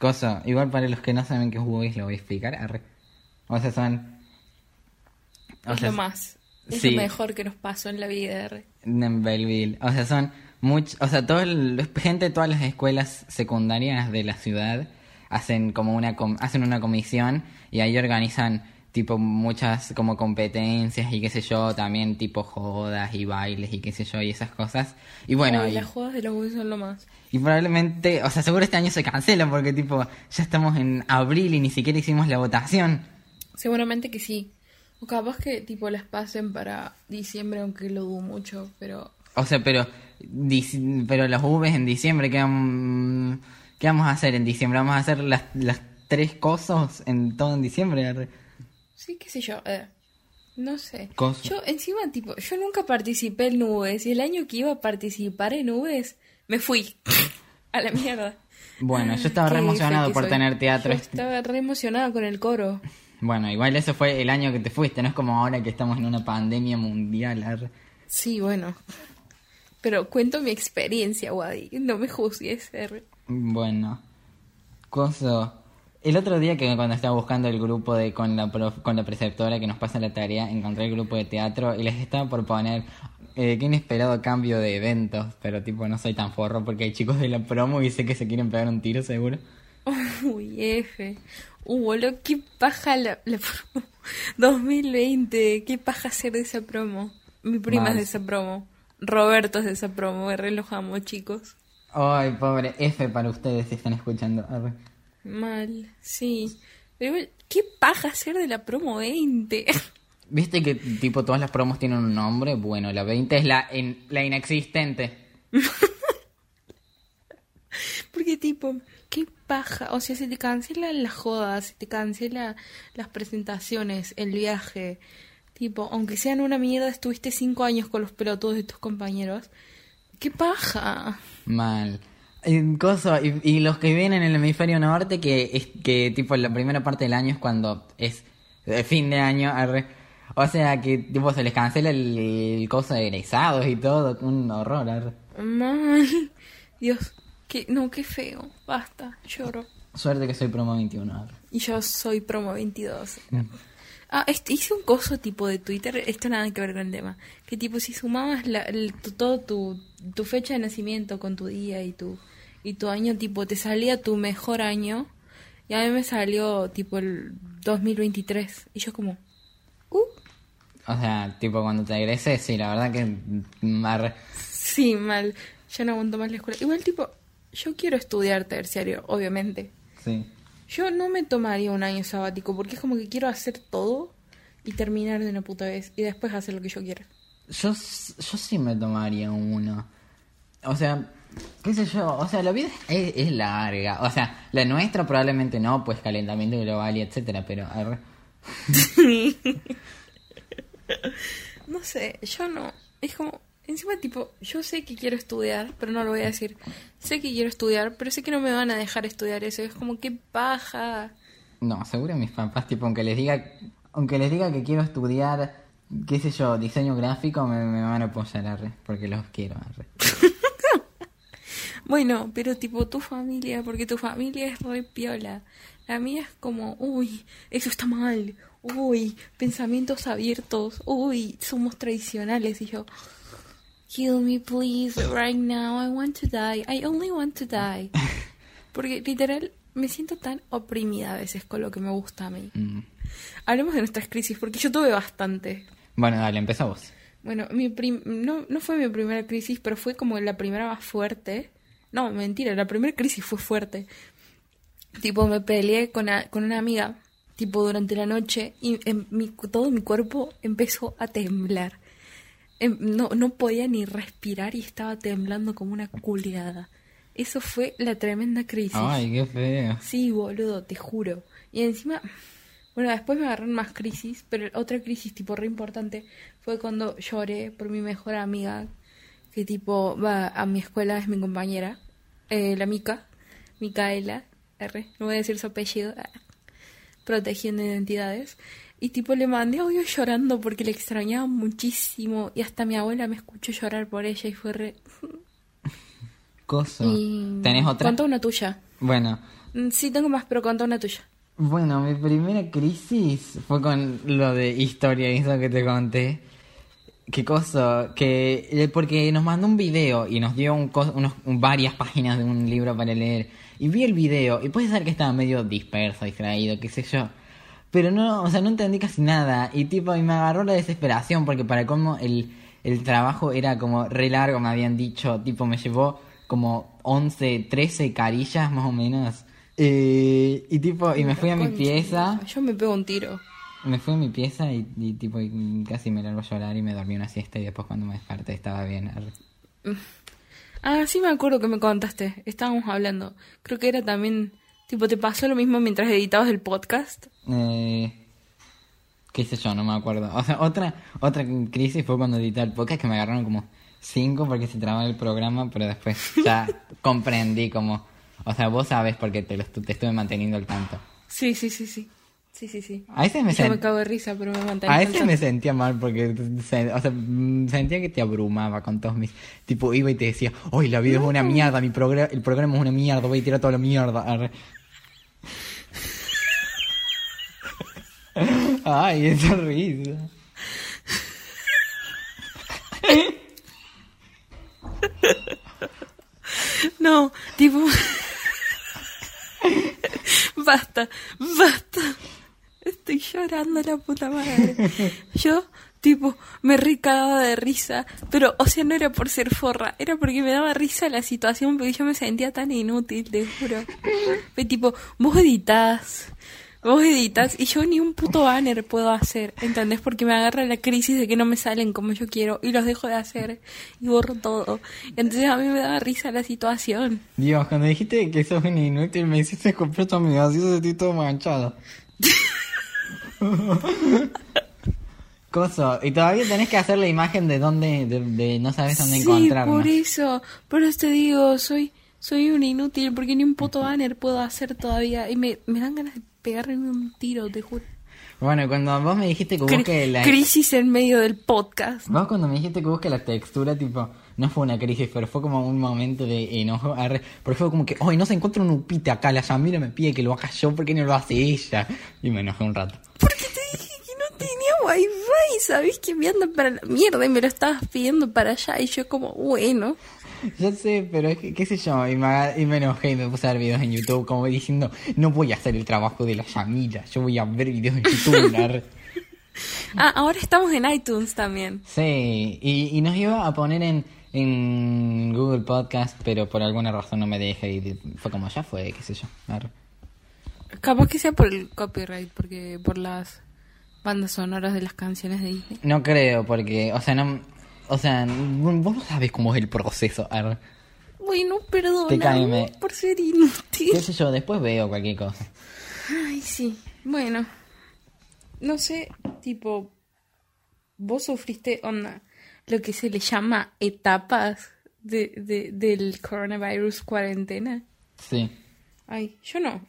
Speaker 1: Cosa, igual para los que no saben qué es Wubis lo voy a explicar. arre. O sea, son... o
Speaker 2: es
Speaker 1: sea,
Speaker 2: lo más. Es
Speaker 1: sí.
Speaker 2: lo mejor que nos pasó en la vida. re.
Speaker 1: En Belleville. O sea, son much, o sea, todo el- gente de todas las escuelas secundarias de la ciudad hacen como una com- hacen una comisión y ahí organizan tipo muchas como competencias y qué sé yo, también tipo jodas y bailes y qué sé yo y esas cosas. Y bueno,
Speaker 2: Ay,
Speaker 1: y,
Speaker 2: las jodas de los huevos son lo más.
Speaker 1: y probablemente, o sea, seguro este año se cancela porque tipo ya estamos en abril y ni siquiera hicimos la votación.
Speaker 2: Seguramente que sí. O capaz que tipo las pasen para diciembre, aunque lo dudo mucho, pero
Speaker 1: O sea, pero pero las Vs en diciembre, ¿qué, qué vamos a hacer en diciembre? ¿Vamos a hacer las, las tres cosas en todo en diciembre?
Speaker 2: Sí, qué sé yo. eh, no sé.
Speaker 1: Cosa.
Speaker 2: Yo encima tipo, yo nunca participé en nubes y el año que iba a participar en nubes me fui a la mierda.
Speaker 1: Bueno, yo estaba re emocionado por
Speaker 2: soy.
Speaker 1: tener teatro.
Speaker 2: Yo estaba re emocionada con el coro.
Speaker 1: Bueno, igual ese fue el año que te fuiste, no es como ahora que estamos en una pandemia mundial.
Speaker 2: Sí, bueno. Pero cuento mi experiencia, Wadi. No me juzgues. R.
Speaker 1: Bueno, coso. El otro día que cuando estaba buscando el grupo de con la prof- con la preceptora que nos pasa la tarea, encontré el grupo de teatro y les estaba por poner eh, qué inesperado cambio de eventos, pero tipo no soy tan forro porque hay chicos de la promo y sé que se quieren pegar un tiro seguro.
Speaker 2: Uy, F. Uh, boludo, qué paja la, la promo. 2020, qué paja ser de esa promo. Mi prima
Speaker 1: Mal.
Speaker 2: es de esa promo. Roberto es de esa promo. Me relojamos, chicos.
Speaker 1: Ay, pobre F para ustedes si están escuchando. Arre.
Speaker 2: Mal, sí. Pero igual, qué paja ser de la promo 20.
Speaker 1: ¿Viste que tipo todas las promos tienen un nombre? Bueno, la 20 es la in- la inexistente.
Speaker 2: Porque tipo, qué paja. O sea, se te cancelan las jodas, se te cancelan las presentaciones, el viaje. Tipo, aunque sean una mierda, estuviste cinco años con los pelotudos de tus compañeros. Qué paja.
Speaker 1: Mal. Y, cosa, y, y los que viven en el hemisferio norte, que es que tipo la primera parte del año es cuando es fin de año, arre. o sea que tipo se les cancela el, el coso de egresados y todo, un horror. arre.
Speaker 2: Dios, no, qué feo. Basta, lloro.
Speaker 1: Suerte que soy promo 21. arre.
Speaker 2: Y yo soy promo 22. Ah, este, hice un coso tipo de Twitter, esto nada que ver con el tema. Que tipo, si sumabas la, el- todo tu, tu fecha de nacimiento con tu día y tu, y tu año, tipo, te salía tu mejor año. Y a mí me salió tipo el 2023. Y yo como, uh,
Speaker 1: O sea, tipo cuando te egreses, sí, la verdad que arre.
Speaker 2: sí, mal. Ya no aguanto más la escuela. Igual tipo, yo quiero estudiar terciario, obviamente.
Speaker 1: Sí.
Speaker 2: Yo no me tomaría un año sabático porque es como que quiero hacer todo y terminar de una puta vez y después hacer lo que yo quiera.
Speaker 1: Yo, yo sí me tomaría uno. O sea, qué sé yo, o sea, la vida es, es larga. O sea, la nuestra probablemente no, pues calentamiento global y etcétera, pero.
Speaker 2: No sé, yo no. Es como, encima tipo, yo sé que quiero estudiar, pero no lo voy a decir. Sé que quiero estudiar, pero sé que no me van a dejar estudiar eso. Es como, qué paja.
Speaker 1: No, seguro mis papás, tipo, aunque les diga, aunque les diga que quiero estudiar, qué sé yo, diseño gráfico, me, me van a apoyar, arre, porque los quiero, arre.
Speaker 2: Bueno, pero tipo tu familia, porque tu familia es re piola. La mía es como, uy, eso está mal. Uy, pensamientos abiertos. Uy, somos tradicionales. Y yo, kill me please right now. I want to die. I only want to die. Porque literal me siento tan oprimida a veces con lo que me gusta a mí.
Speaker 1: Mm.
Speaker 2: Hablemos de nuestras crisis, porque yo tuve bastante.
Speaker 1: Bueno, dale, empezá vos.
Speaker 2: Bueno, mi prim- no, no fue mi primera crisis, pero fue como la primera más fuerte. No, mentira, la primera crisis fue fuerte. Tipo, me peleé con, a- con una amiga, tipo, durante la noche, y en mi- todo mi cuerpo empezó a temblar. Em, no, no podía ni respirar y estaba temblando como una culiada. Eso fue la tremenda crisis.
Speaker 1: Ay, qué feo.
Speaker 2: Sí, boludo, te juro. Y encima, bueno, después me agarraron más crisis, pero otra crisis tipo re importante fue cuando lloré por mi mejor amiga, que tipo va a mi escuela, es mi compañera, eh, la Mica, Micaela, R, no voy a decir su apellido, ah, protegiendo identidades. Y tipo le mandé audio llorando porque le extrañaba muchísimo y hasta mi abuela me escuchó llorar por ella y fue re...
Speaker 1: Coso.
Speaker 2: Y...
Speaker 1: ¿Tenés otra?
Speaker 2: Contá una tuya.
Speaker 1: Bueno,
Speaker 2: Mm, Sí, tengo más, pero contá una tuya.
Speaker 1: bueno, mi primera crisis fue con lo de historia, eso que te conté. ¿Qué cosa? Que eh, porque nos mandó un video y nos dio un unos, un- varias páginas de un libro para leer. Y vi el video y puede ser que estaba medio disperso, distraído, qué sé yo. Pero no, o sea, no entendí casi nada. Y tipo, y me agarró la desesperación porque para cómo el, el trabajo era como re largo, me habían dicho. Tipo, me llevó como 11, 13 carillas más o menos. Eh, y tipo, y me fui a mi pieza.
Speaker 2: Yo me pego un tiro.
Speaker 1: Me fui a mi pieza y, y, tipo y casi me largo a llorar y me dormí una siesta y después cuando me desperté estaba bien.
Speaker 2: Ah, sí me acuerdo que me contaste. Estábamos hablando. Creo que era también... Tipo, ¿te pasó lo mismo mientras editabas el podcast?
Speaker 1: Eh, qué sé yo, no me acuerdo. O sea, otra otra crisis fue cuando edité el podcast que me agarraron como cinco porque se trababa el programa, pero después ya comprendí como... O sea, vos sabes porque te, lo te estuve manteniendo al tanto.
Speaker 2: Sí, sí, sí, sí. Sí, sí, sí.
Speaker 1: A veces me,
Speaker 2: Yo
Speaker 1: sen-
Speaker 2: me cago de risa, pero me mantengo
Speaker 1: a veces me sentía mal porque se- o sea, mm, sentía que te abrumaba con todos mis... Tipo, iba y te decía, hoy la vida es una mierda, mi programa, el programa es una mierda, voy a tirar toda la mierda. arre". Ay, esa risa.
Speaker 2: No, tipo... basta, basta. Estoy llorando la puta madre. Yo, tipo, me recagaba de risa. Pero, o sea, no era por ser forra. Era porque me daba risa la situación porque yo me sentía tan inútil, te juro. Fue tipo, vos editás. Vos editas y yo ni un puto banner puedo hacer, ¿entendés? Porque me agarra la crisis de que no me salen como yo quiero y los dejo de hacer y borro todo. Entonces a mí me daba risa la situación.
Speaker 1: Dios, cuando dijiste que sos un inútil me hiciste comprar así se sentí todo manchado. Coso, y todavía tenés que hacer la imagen de dónde, de, de no sabes dónde
Speaker 2: sí,
Speaker 1: encontrarnos.
Speaker 2: por eso. Por eso te digo, soy soy un inútil porque ni un puto banner puedo hacer todavía y me, me dan ganas de pegarme un tiro, te juro.
Speaker 1: Bueno, cuando vos me dijiste que busque la...
Speaker 2: Crisis en medio del podcast.
Speaker 1: Vos cuando me dijiste que busque la textura, tipo, no fue una crisis, pero fue como un momento de enojo. arre, Porque fue como que, hoy no se encuentra un upite acá, la Yamira me pide que lo haga yo, ¿por qué no lo hace ella? Y me enojé un rato.
Speaker 2: Porque te dije que no tenía wifi, sabés que me anda para la mierda y me lo estabas pidiendo para allá y yo como, bueno.
Speaker 1: Ya sé, pero es que, qué sé yo, y me, y me enojé y me puse a ver videos en YouTube como diciendo, no voy a hacer el trabajo de la Yamila, yo voy a ver videos en YouTube.
Speaker 2: Ah, ahora estamos en iTunes también.
Speaker 1: sí, y, y nos iba a poner en, en Google Podcast, pero por alguna razón no me deja y fue como, ya fue, qué sé yo. arre.
Speaker 2: Capaz que sea por el copyright, porque por las bandas sonoras de las canciones de Disney.
Speaker 1: No creo, porque, o sea, no, o sea, vos no sabes cómo es el proceso.
Speaker 2: Bueno, perdón
Speaker 1: Te caeme.
Speaker 2: por ser
Speaker 1: Qué
Speaker 2: inútil.
Speaker 1: sé yo, después veo cualquier cosa.
Speaker 2: Ay, sí. Bueno, no sé, tipo, vos sufriste onda, lo que se le llama etapas de, de, del coronavirus cuarentena.
Speaker 1: Sí.
Speaker 2: Ay, yo no.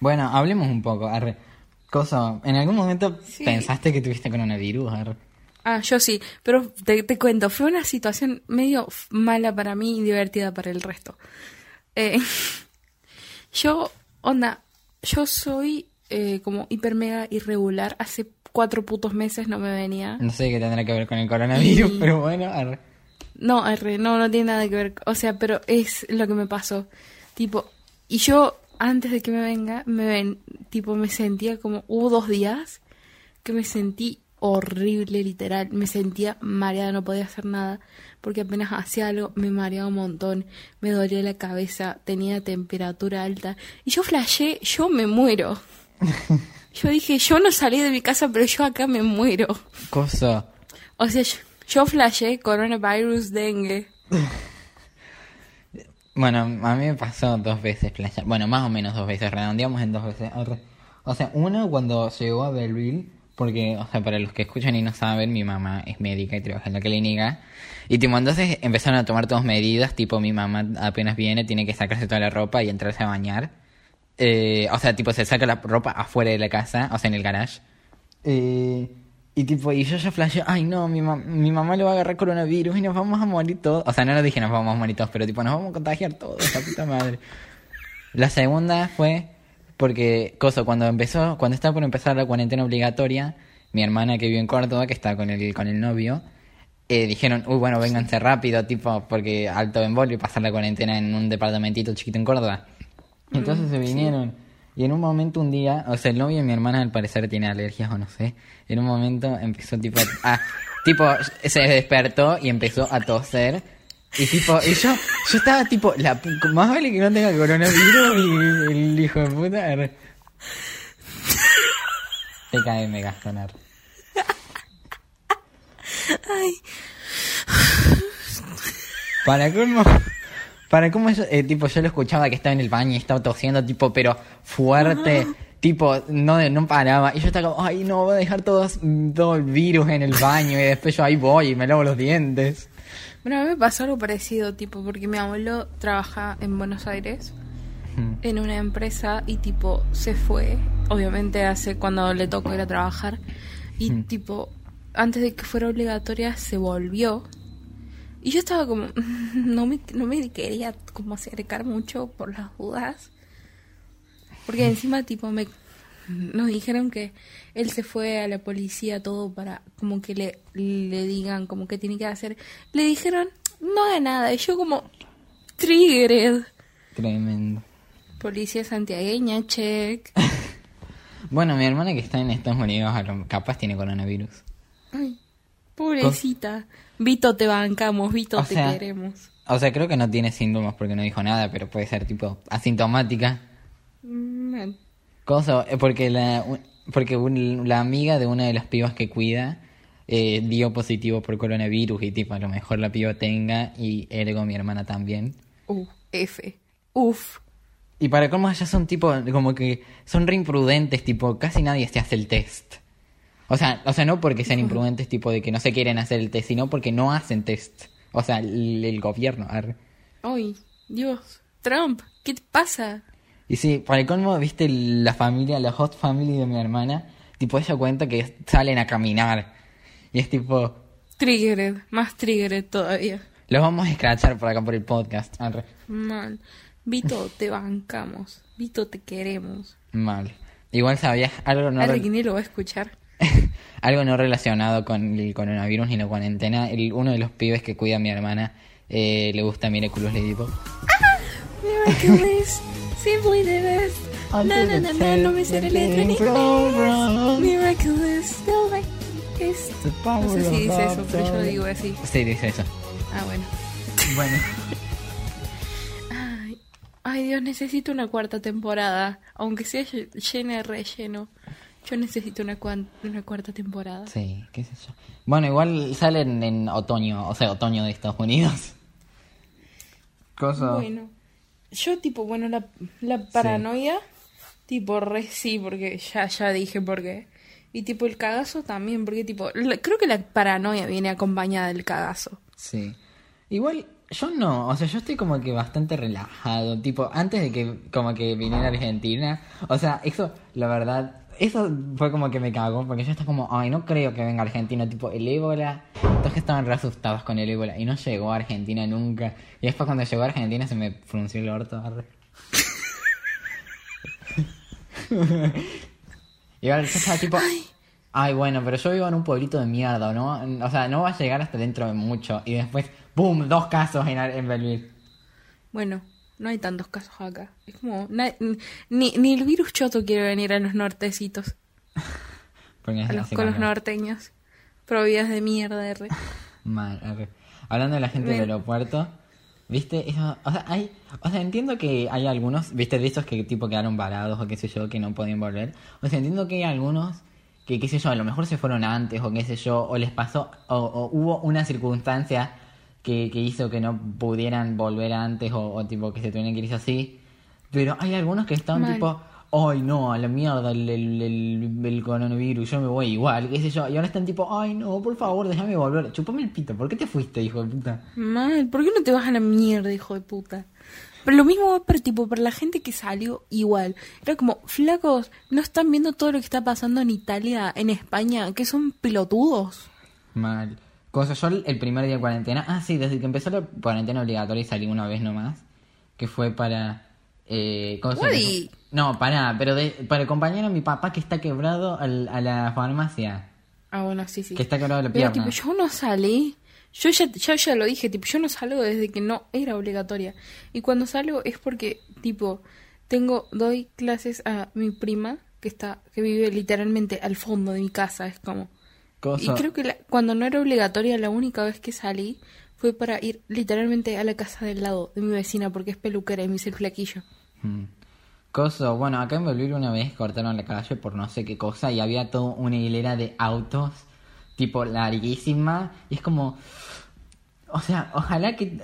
Speaker 1: Bueno, hablemos un poco. Arre. Cosa, ¿en algún momento
Speaker 2: Sí.
Speaker 1: pensaste que tuviste coronavirus? Arre?
Speaker 2: Ah, yo sí, pero te, te cuento, fue una situación medio mala para mí y divertida para el resto. Eh, yo, onda, yo soy eh, como hiper mega irregular. Hace cuatro putos meses no me venía.
Speaker 1: No sé qué tendrá que ver con el coronavirus,
Speaker 2: Y-
Speaker 1: pero bueno, arre.
Speaker 2: No, arre, no, no tiene nada que ver. O sea, pero es lo que me pasó. Tipo, y yo, antes de que me venga, me ven, tipo, me sentía como, hubo dos días que me sentí horrible, literal. Me sentía mareada, no podía hacer nada. Porque apenas hacía algo, me mareaba un montón. Me dolía la cabeza, tenía temperatura alta. Y yo flashé, yo me muero. Yo dije, yo no salí de mi casa, pero yo acá me muero.
Speaker 1: Coso.
Speaker 2: O sea, yo, yo flashé coronavirus dengue.
Speaker 1: Bueno, a mí me pasó dos veces playa. Bueno, más o menos dos veces, redondeamos en dos veces. O sea, uno cuando llegó a Belleville, porque, o sea, para los que escuchan y no saben, mi mamá es médica y trabaja en la clínica. Y tipo, entonces empezaron a tomar todas medidas, tipo, mi mamá apenas viene, tiene que sacarse toda la ropa y entrarse a bañar. Eh, o sea, tipo, se saca la ropa afuera de la casa, o sea, en el garage. Eh, y tipo, y yo ya flashé, ay no, mi, mam- mi mamá le va a agarrar coronavirus y nos vamos a morir todos. O sea, no lo dije nos vamos a morir todos, pero tipo, nos vamos a contagiar todos, la puta madre. La segunda fue porque, cosa, cuando empezó, cuando estaba por empezar la cuarentena obligatoria, mi hermana que vive en Córdoba, que está con el, con el novio, eh, dijeron, uy, bueno, vénganse rápido, tipo, porque alto embolio y pasar la cuarentena en un departamentito chiquito en Córdoba. Entonces se vinieron. Y en un momento, un día, o sea, el novio de mi hermana al parecer tiene alergias o no sé. En un momento empezó tipo a, tipo, se despertó y empezó a toser. Y tipo, y yo, yo estaba tipo, la, más vale que no tenga coronavirus y el hijo de puta. arre. TKM Gastonar. Para cómo, para cómo yo, eh, tipo, yo lo escuchaba que estaba en el baño y estaba tosiendo, tipo, pero fuerte, tipo, no, no paraba. Y yo estaba como, ay, no, voy a dejar todos, todo el virus en el baño y después yo ahí voy y me lavo los dientes.
Speaker 2: Bueno, a mí me pasó algo parecido, tipo, porque mi abuelo trabaja en Buenos Aires en una empresa y tipo se fue, obviamente hace cuando le tocó ir a trabajar. Y tipo antes de que fuera obligatoria se volvió y yo estaba como no me no me quería como acercar mucho por las dudas porque encima tipo me nos dijeron que él se fue a la policía todo para como que le, le digan como que tiene que hacer le dijeron no haga nada y yo como triggered
Speaker 1: Tremendo.
Speaker 2: Policía santiagueña, check.
Speaker 1: Bueno, mi hermana que está en Estados Unidos, capaz tiene coronavirus.
Speaker 2: Ay, pobrecita. Vito, te bancamos, Vito,
Speaker 1: O
Speaker 2: te
Speaker 1: sea-
Speaker 2: queremos.
Speaker 1: O sea, creo que no tiene síntomas porque no dijo nada, pero puede ser tipo asintomática.
Speaker 2: Mm,
Speaker 1: Cosa, eh, porque la, porque un- la amiga de una de las pibas que cuida eh, dio positivo por coronavirus y tipo a lo mejor la piba tenga y ergo mi hermana también.
Speaker 2: Uh, F. Uf.
Speaker 1: Y para cómo ya son tipo, como que son re imprudentes, tipo, casi nadie se hace el test. O sea, o sea, no porque sean imprudentes, tipo de que no se quieren hacer el test, sino porque no hacen test. O sea, el, el gobierno. arre.
Speaker 2: Ay, Dios. Trump, ¿qué te pasa?
Speaker 1: Y sí, para el colmo, viste la familia, la host family de mi hermana, tipo, ella cuenta que salen a caminar. Y es tipo,
Speaker 2: Triggered, más triggered todavía.
Speaker 1: los vamos a escrachar por acá por el podcast. arre.
Speaker 2: Mal. Vito, te bancamos. Vito, te queremos.
Speaker 1: Mal. Igual sabías algo no,
Speaker 2: ni lo va a escuchar.
Speaker 1: algo no relacionado con el coronavirus ni la cuarentena. El, uno de los pibes que cuida a mi hermana eh, le gusta Miraculous Ladybug.
Speaker 2: Miraculous, simply the best. Na, na, na, na, no me la letra ni Miraculous, still like this. No sé si dice eso, pero yo digo así.
Speaker 1: Sí, dice eso.
Speaker 2: Ah, bueno.
Speaker 1: Bueno.
Speaker 2: Ay, Dios, necesito una cuarta temporada. Aunque sea lle- llena de relleno. Yo necesito una, cuan- una cuarta temporada.
Speaker 1: Sí, qué sé yo. Bueno, igual salen en otoño, o sea, otoño de Estados Unidos. Cosa.
Speaker 2: Bueno, yo tipo, bueno, la, la paranoia, tipo, re sí, porque ya, ya dije por qué. Y tipo, el cagazo también, porque tipo, la- creo que la paranoia viene acompañada del cagazo.
Speaker 1: Sí. Igual, yo no, o sea, yo estoy como que bastante relajado, tipo, antes de que como que viniera a Argentina, o sea, eso, la verdad, eso fue como que me cagó, porque yo estaba como, ay, no creo que venga Argentina, tipo, el ébola. Entonces estaban re asustados con el ébola y no llegó a Argentina nunca. Y después cuando llegó a Argentina se me frunció el orto. arre. y ahora yo estaba tipo, ay, bueno, pero yo vivo en un pueblito de mierda, ¿no? O sea, no va a llegar hasta dentro de mucho. Y después, ¡boom! Dos casos en, en.
Speaker 2: Bueno, no hay tantos casos acá. Es como, na- ni, ni el virus choto quiere venir a los nortecitos, a los, con los norteños. Providas de mierda, R.
Speaker 1: Mal, arre. Hablando de la gente del aeropuerto, ¿viste? Eso, o sea, hay, o sea, entiendo que hay algunos, ¿viste? De esos que tipo quedaron varados o qué sé yo, que no podían volver. O sea, entiendo que hay algunos que, qué sé yo, a lo mejor se fueron antes o qué sé yo, o les pasó, o, o hubo una circunstancia que, que hizo que no pudieran volver antes o, o tipo que se tuvieran que ir así. Pero hay algunos que están
Speaker 2: Mal.
Speaker 1: tipo, ay no, a la mierda el, el, el- el coronavirus, yo me voy igual, qué sé yo. Y ahora están tipo, ay no, por favor, déjame volver. Chupame el pito, ¿por qué te fuiste, hijo de puta?
Speaker 2: Mal, ¿por qué no te vas a la mierda, hijo de puta? Pero lo mismo va para, tipo, para la gente que salió igual. Era como, flacos, ¿no están viendo todo lo que está pasando en Italia, en España? Que son pelotudos.
Speaker 1: Mal. Cosa, yo el primer día de cuarentena, ah sí, desde que empezó la cuarentena obligatoria y salí una vez nomás, que fue para... Eh, cosa,
Speaker 2: Uy.
Speaker 1: no, para, pero de, para acompañar a mi papá que está quebrado al- a la farmacia,
Speaker 2: Ah, bueno, sí, sí.
Speaker 1: que está quebrado la
Speaker 2: Pero,
Speaker 1: pierna.
Speaker 2: tipo, yo no salí. Yo ya, ya, ya lo dije, tipo, yo no salgo desde que no era obligatoria. Y cuando salgo es porque, tipo, tengo, doy clases a mi prima, que está, que vive literalmente al fondo de mi casa, es como.
Speaker 1: Cosa,
Speaker 2: Y creo que la- cuando no era obligatoria, la única vez que salí fue para ir literalmente a la casa del lado de mi vecina, porque es peluquera y me hice el flaquillo.
Speaker 1: Mm. Cosa, bueno, acá en Belville una vez cortaron la calle por no sé qué cosa y había toda una hilera de autos, tipo larguísima, y es como... O sea, ojalá que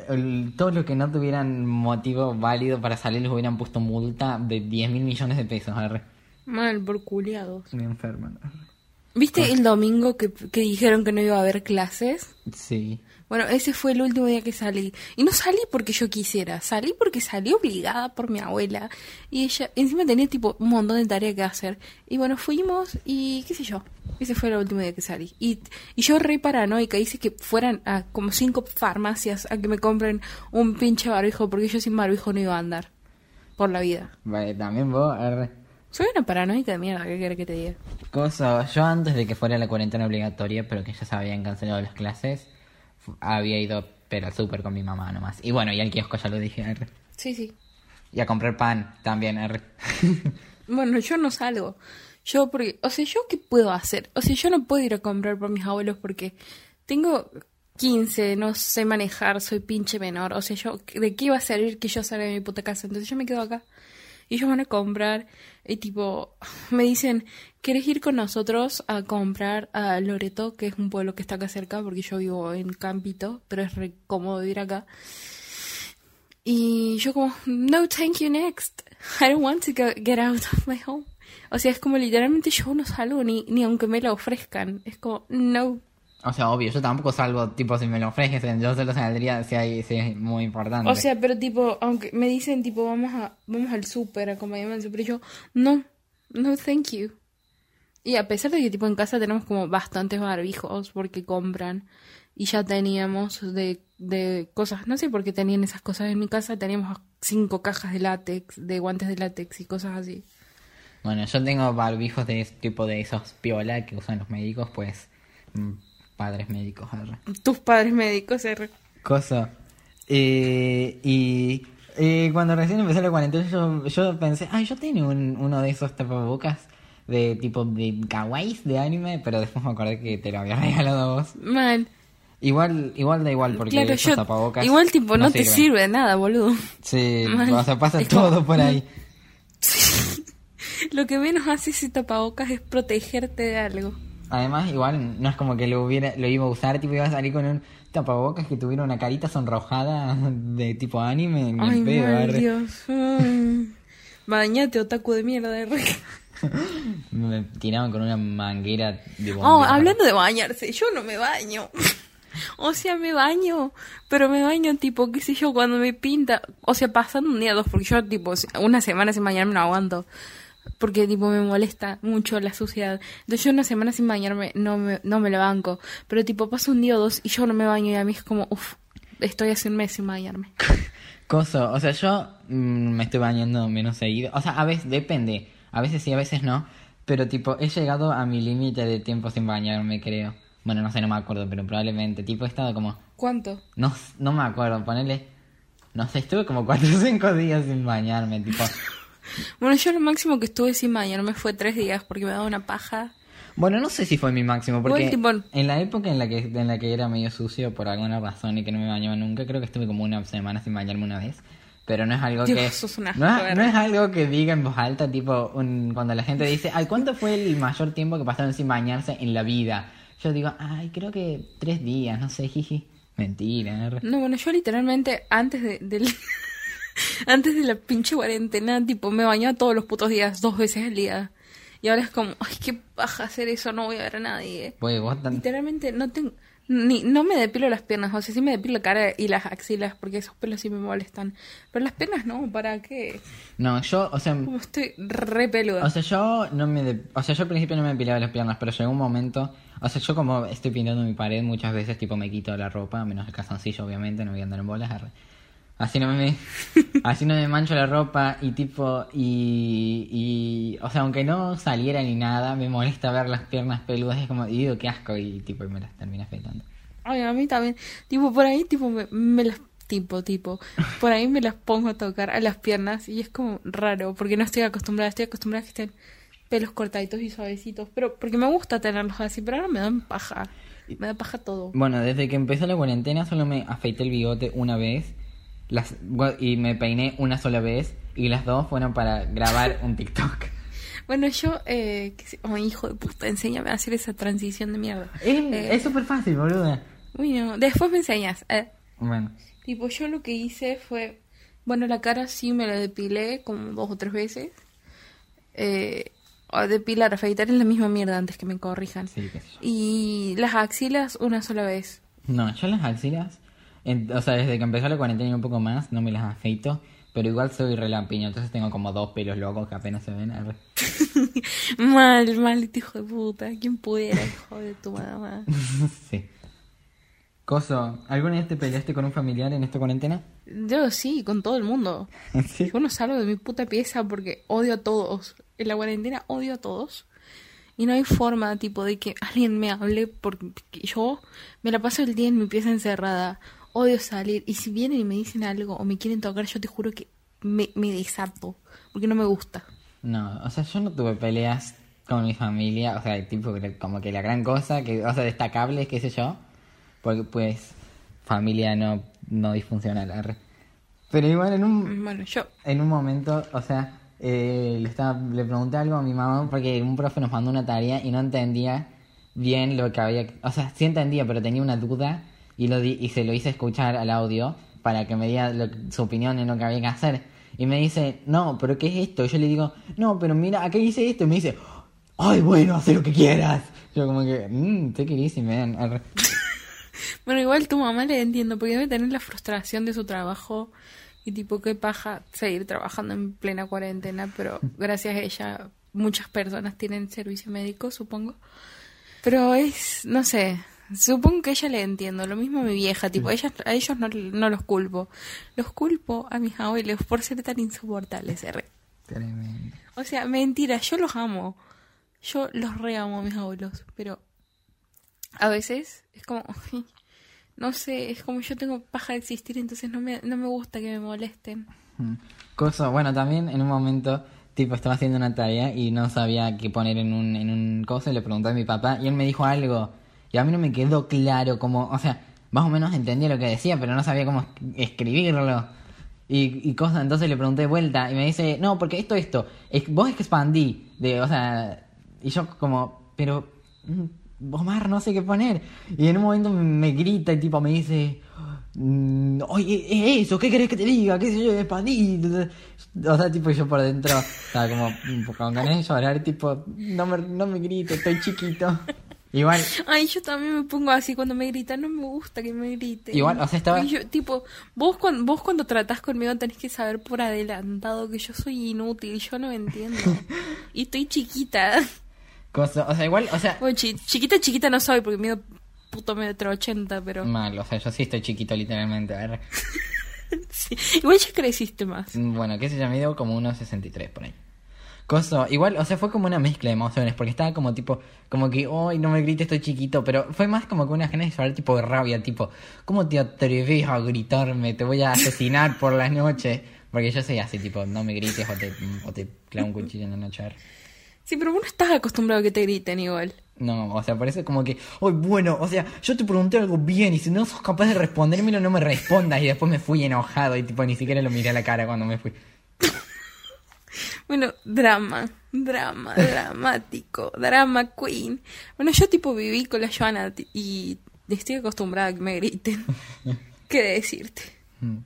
Speaker 1: todos los que no tuvieran motivo válido para salir les hubieran puesto multa de 10 mil millones de pesos. arre.
Speaker 2: Mal, por culiados.
Speaker 1: Me enferman.
Speaker 2: ¿Viste el domingo que, que dijeron que no iba a haber clases?
Speaker 1: Sí.
Speaker 2: Bueno, ese fue el último día que salí. Y no salí porque yo quisiera, salí porque salí obligada por mi abuela. Y ella, encima tenía tipo un montón de tarea que hacer. Y bueno, fuimos y qué sé yo. Ese fue el último día que salí. Y, y yo re paranoica, hice que fueran a como cinco farmacias a que me compren un pinche barbijo porque yo sin barbijo no iba a andar por la vida.
Speaker 1: Vale, también vos, arre.
Speaker 2: Soy una paranoica de mierda, ¿qué querés que te diga?
Speaker 1: Cosa, yo antes de que fuera la cuarentena obligatoria, pero que ya se habían cancelado las clases, había ido, pero al súper con mi mamá nomás. Y bueno, y al kiosco ya lo dije, arre.
Speaker 2: Sí, sí.
Speaker 1: Y a comprar pan también, arre.
Speaker 2: Bueno, yo no salgo. Yo, porque, o sea, ¿yo qué puedo hacer? O sea, yo no puedo ir a comprar por mis abuelos porque tengo 15, no sé manejar, soy pinche menor. O sea, yo, ¿de qué iba a servir que yo salga de mi puta casa? Entonces yo me quedo acá. Y ellos van a comprar y tipo, me dicen, ¿quieres ir con nosotros a comprar a Loreto, que es un pueblo que está acá cerca, porque yo vivo en Campito, pero es re cómodo vivir acá? Y yo como, no, thank you, next. I don't want to go, get out of my home. O sea, es como literalmente yo no salgo ni, ni aunque me lo ofrezcan. Es como, no.
Speaker 1: O sea, obvio, yo tampoco salgo, tipo, si me lo ofrecen, yo solo saldría si, hay, si es muy importante.
Speaker 2: O sea, pero tipo, aunque me dicen tipo, vamos a vamos al súper, acompáñame al súper, yo, no, no, thank you. Y a pesar de que tipo en casa tenemos como bastantes barbijos porque compran y ya teníamos de, de cosas, no sé por qué tenían esas cosas en mi casa, teníamos cinco cajas de látex, de guantes de látex y cosas así.
Speaker 1: Bueno, yo tengo barbijos de tipo de esos piola que usan los médicos, pues, mm, padres médicos, arre.
Speaker 2: Tus padres médicos, R.
Speaker 1: Cosa. Eh, y eh, cuando recién empezó la cuarentena, yo, yo pensé, ay, yo tengo un- uno de esos tapabocas de tipo de kawaiis de anime, pero después me acordé que te lo había regalado a vos.
Speaker 2: Mal.
Speaker 1: Igual, igual da igual, porque
Speaker 2: Claro,
Speaker 1: esos
Speaker 2: yo.
Speaker 1: tapabocas.
Speaker 2: Igual tipo, no, te
Speaker 1: sirven.
Speaker 2: sirve de nada, boludo.
Speaker 1: Sí,
Speaker 2: Mal.
Speaker 1: o sea, pasa
Speaker 2: Es como-
Speaker 1: todo por ahí.
Speaker 2: Lo que menos hace ese tapabocas es protegerte de algo.
Speaker 1: Además, igual no es como que lo hubiera, lo iba a usar, tipo iba a salir con un tapabocas que tuviera una carita sonrojada de tipo anime, ni
Speaker 2: Ay,
Speaker 1: en pedo,
Speaker 2: mal. Dios. Ay. Bañate, otaku de mierda. R.
Speaker 1: Me tiraban con una manguera de
Speaker 2: Oh,
Speaker 1: bombero.
Speaker 2: hablando de bañarse, yo no me baño. O sea, me baño, pero me baño tipo, qué sé yo, cuando me pinta, o sea, pasando un día dos, porque yo tipo, una semana sin bañarme no aguanto. Porque tipo me molesta mucho la suciedad. Entonces yo una semana sin bañarme no me, no me la banco. Pero tipo pasa un día o dos y yo no me baño y a mí es como, uff, estoy hace un mes sin bañarme.
Speaker 1: Coso, o sea, yo mm, me estoy bañando menos seguido. O sea, a veces depende. A veces sí, a veces no. Pero tipo, he llegado a mi límite de tiempo sin bañarme, creo. Bueno, no sé, no me acuerdo, pero probablemente. Tipo, he estado como...
Speaker 2: ¿Cuánto?
Speaker 1: No, no me acuerdo, ponerle... No sé, estuve como cuatro o cinco días sin bañarme, tipo...
Speaker 2: Bueno, yo lo máximo que estuve sin bañarme fue tres días porque me daba una paja.
Speaker 1: Bueno, no sé si fue mi máximo, porque en la época en la que en la que era medio sucio por alguna razón y que no me bañaba nunca, creo que estuve como una semana sin bañarme una vez. Pero no es algo
Speaker 2: Dios,
Speaker 1: que
Speaker 2: sos un asco,
Speaker 1: no, es, no es algo que diga en voz alta, tipo un- cuando la gente dice, ay, ¿cuánto fue el mayor tiempo que pasaron sin bañarse en la vida? Yo digo, ay, creo que tres días, no sé, jiji. Mentira. ¿no?
Speaker 2: No, bueno, yo literalmente antes de, del... antes de la pinche cuarentena, tipo, me bañaba todos los putos días, dos veces al día. Y ahora es como, ay, qué paja hacer eso, no voy a ver a nadie.
Speaker 1: Tan-
Speaker 2: Literalmente no tengo... Ni, no me depilo las piernas, o sea, sí me depilo la cara y las axilas porque esos pelos sí me molestan. Pero las piernas no, ¿para qué?
Speaker 1: No, yo, o sea,
Speaker 2: Como estoy re peluda.
Speaker 1: O sea, yo no me... de- O sea, yo al principio no me depilaba las piernas, pero llegó un momento... O sea, yo como estoy pintando mi pared muchas veces, tipo, me quito la ropa, menos el calzoncillo, obviamente, no voy a andar en bolas. Así no me... así no me mancho la ropa y tipo... Y, y... O sea, aunque no saliera ni nada, me molesta ver las piernas peludas. Es como, digo, qué asco. Y tipo, me las termina afeitando.
Speaker 2: Ay, a mí también. Tipo, por ahí, tipo, me, me las. Tipo, tipo. Por ahí me las pongo a tocar a las piernas y es como raro porque no estoy acostumbrada. Estoy acostumbrada a que estén pelos cortaditos y suavecitos. Pero porque me gusta tenerlos así, pero ahora me dan paja. Me da paja todo.
Speaker 1: Bueno, desde que empezó la cuarentena solo me afeité el bigote una vez las, y me peiné una sola vez y las dos fueron para grabar un TikTok.
Speaker 2: Bueno, yo. Eh, oh, hijo de puta, enséñame a hacer esa transición de mierda.
Speaker 1: Es
Speaker 2: Eh,
Speaker 1: súper fácil, boluda.
Speaker 2: Bueno, después me enseñas. Eh.
Speaker 1: Bueno,
Speaker 2: Tipo, yo lo que hice fue, bueno, la cara sí me la depilé como dos o tres veces. Eh, depilar, afeitar es la misma mierda antes que me corrijan.
Speaker 1: sí.
Speaker 2: Y las axilas una sola vez.
Speaker 1: No, yo las axilas, en- o sea, desde que empezó la cuarentena y un poco más, no me las afeito, pero igual soy relampiño, entonces tengo como dos pelos locos que apenas se ven.
Speaker 2: mal, mal, hijo de puta. ¿Quién pudiera, hijo de tu mamá?
Speaker 1: sí. Coso, ¿alguna vez te peleaste con un familiar en esta cuarentena?
Speaker 2: Yo sí, con todo el mundo.
Speaker 1: sí.
Speaker 2: Yo no salgo de mi puta pieza porque odio a todos. En la cuarentena odio a todos. Y no hay forma, tipo, de que alguien me hable porque yo me la paso el día en mi pieza encerrada. Odio salir. Y si vienen y me dicen algo o me quieren tocar, yo te juro que me, me desato. Porque no me gusta.
Speaker 1: No, o sea, yo no tuve peleas con mi familia, o sea, tipo, como que la gran cosa, que, o sea, destacables, qué sé yo, porque pues familia no, no disfuncional. Pero igual en un,
Speaker 2: Bueno, yo.
Speaker 1: en un momento, o sea, eh, le, estaba, le pregunté algo a mi mamá porque un profe nos mandó una tarea y no entendía bien lo que había, o sea, sí entendía, pero tenía una duda y, lo di- y se lo hice escuchar al audio para que me diera lo- su opinión en lo que había que hacer. Y me dice, no, pero ¿qué es esto? Yo le digo, no, pero mira, acá hice esto. Y me dice, ay, bueno, haz lo que quieras. Yo como que, mmm, take it easy, man. Arre.
Speaker 2: Bueno, igual tu mamá le entiendo porque debe tener la frustración de su trabajo. Y tipo, qué paja seguir trabajando en plena cuarentena. Pero gracias a ella, muchas personas tienen servicio médico, supongo. Pero es, no sé, supongo que ella le entiendo. Lo mismo a mi vieja, tipo, ellas, a ellos no, no los culpo. Los culpo a mis abuelos por ser tan insoportables. R.
Speaker 1: Tremendo.
Speaker 2: O sea, mentira, yo los amo. Yo los re amo a mis abuelos. Pero a veces es como, no sé, es como yo tengo paja de existir, entonces no me, no me gusta que me molesten.
Speaker 1: Mm. Cosa, bueno, también en un momento, tipo, estaba haciendo una tarea y no sabía qué poner en un, en un coso y le pregunté a mi papá y él me dijo algo y a mí no me quedó claro cómo, o sea, más o menos entendía lo que decía, pero no sabía cómo es- escribirlo. Y, y cosa, entonces le pregunté de vuelta y me dice, no, porque esto, esto, es, vos expandí, de, o sea, y yo como, pero, mm, Omar, no sé qué poner. Y en un momento me grita y tipo me dice, mm, oye, ¿es eso? ¿Qué querés que te diga? ¿Qué sé yo? Expandí. O sea, tipo yo por dentro, estaba como, mm, con ganas de llorar, tipo, no me, no me grites, estoy chiquito. Igual,
Speaker 2: Ay, yo también me pongo así cuando me gritan, no me gusta que me griten.
Speaker 1: Igual, o sea, estaba-
Speaker 2: yo, tipo, vos cuando, vos cuando tratás conmigo tenés que saber por adelantado que yo soy inútil, yo no entiendo. y estoy chiquita.
Speaker 1: Cosa, o sea, igual, o sea,
Speaker 2: Bueno, chi- chiquita, chiquita no soy porque mido puto metro ochenta, pero...
Speaker 1: mal, o sea, yo sí estoy chiquito literalmente, a ver.
Speaker 2: Sí. Igual ya creciste más.
Speaker 1: Bueno, qué sé yo, me dio como unos 63 por ahí. Coso, igual, o sea, fue como una mezcla de emociones, porque estaba como tipo, como que, ay, no me grites, estoy chiquito, pero fue más como que una ganas de llorar tipo de rabia, tipo, ¿cómo te atreves a gritarme? Te voy a asesinar por la noche. Porque yo soy así, tipo, no me grites o te, o te clavo un cuchillo en la noche.
Speaker 2: Sí, pero vos no estás acostumbrado a que te griten igual.
Speaker 1: No, o sea, parece como que, ay, bueno, o sea, yo te pregunté algo bien y si no sos capaz de respondérmelo, no me respondas. Y después me fui enojado y tipo, ni siquiera lo miré a la cara cuando me fui.
Speaker 2: Bueno, drama, drama, dramático, drama queen. Bueno, yo tipo viví con la Joana y estoy acostumbrada a que me griten. ¿Qué decirte?
Speaker 1: Mm.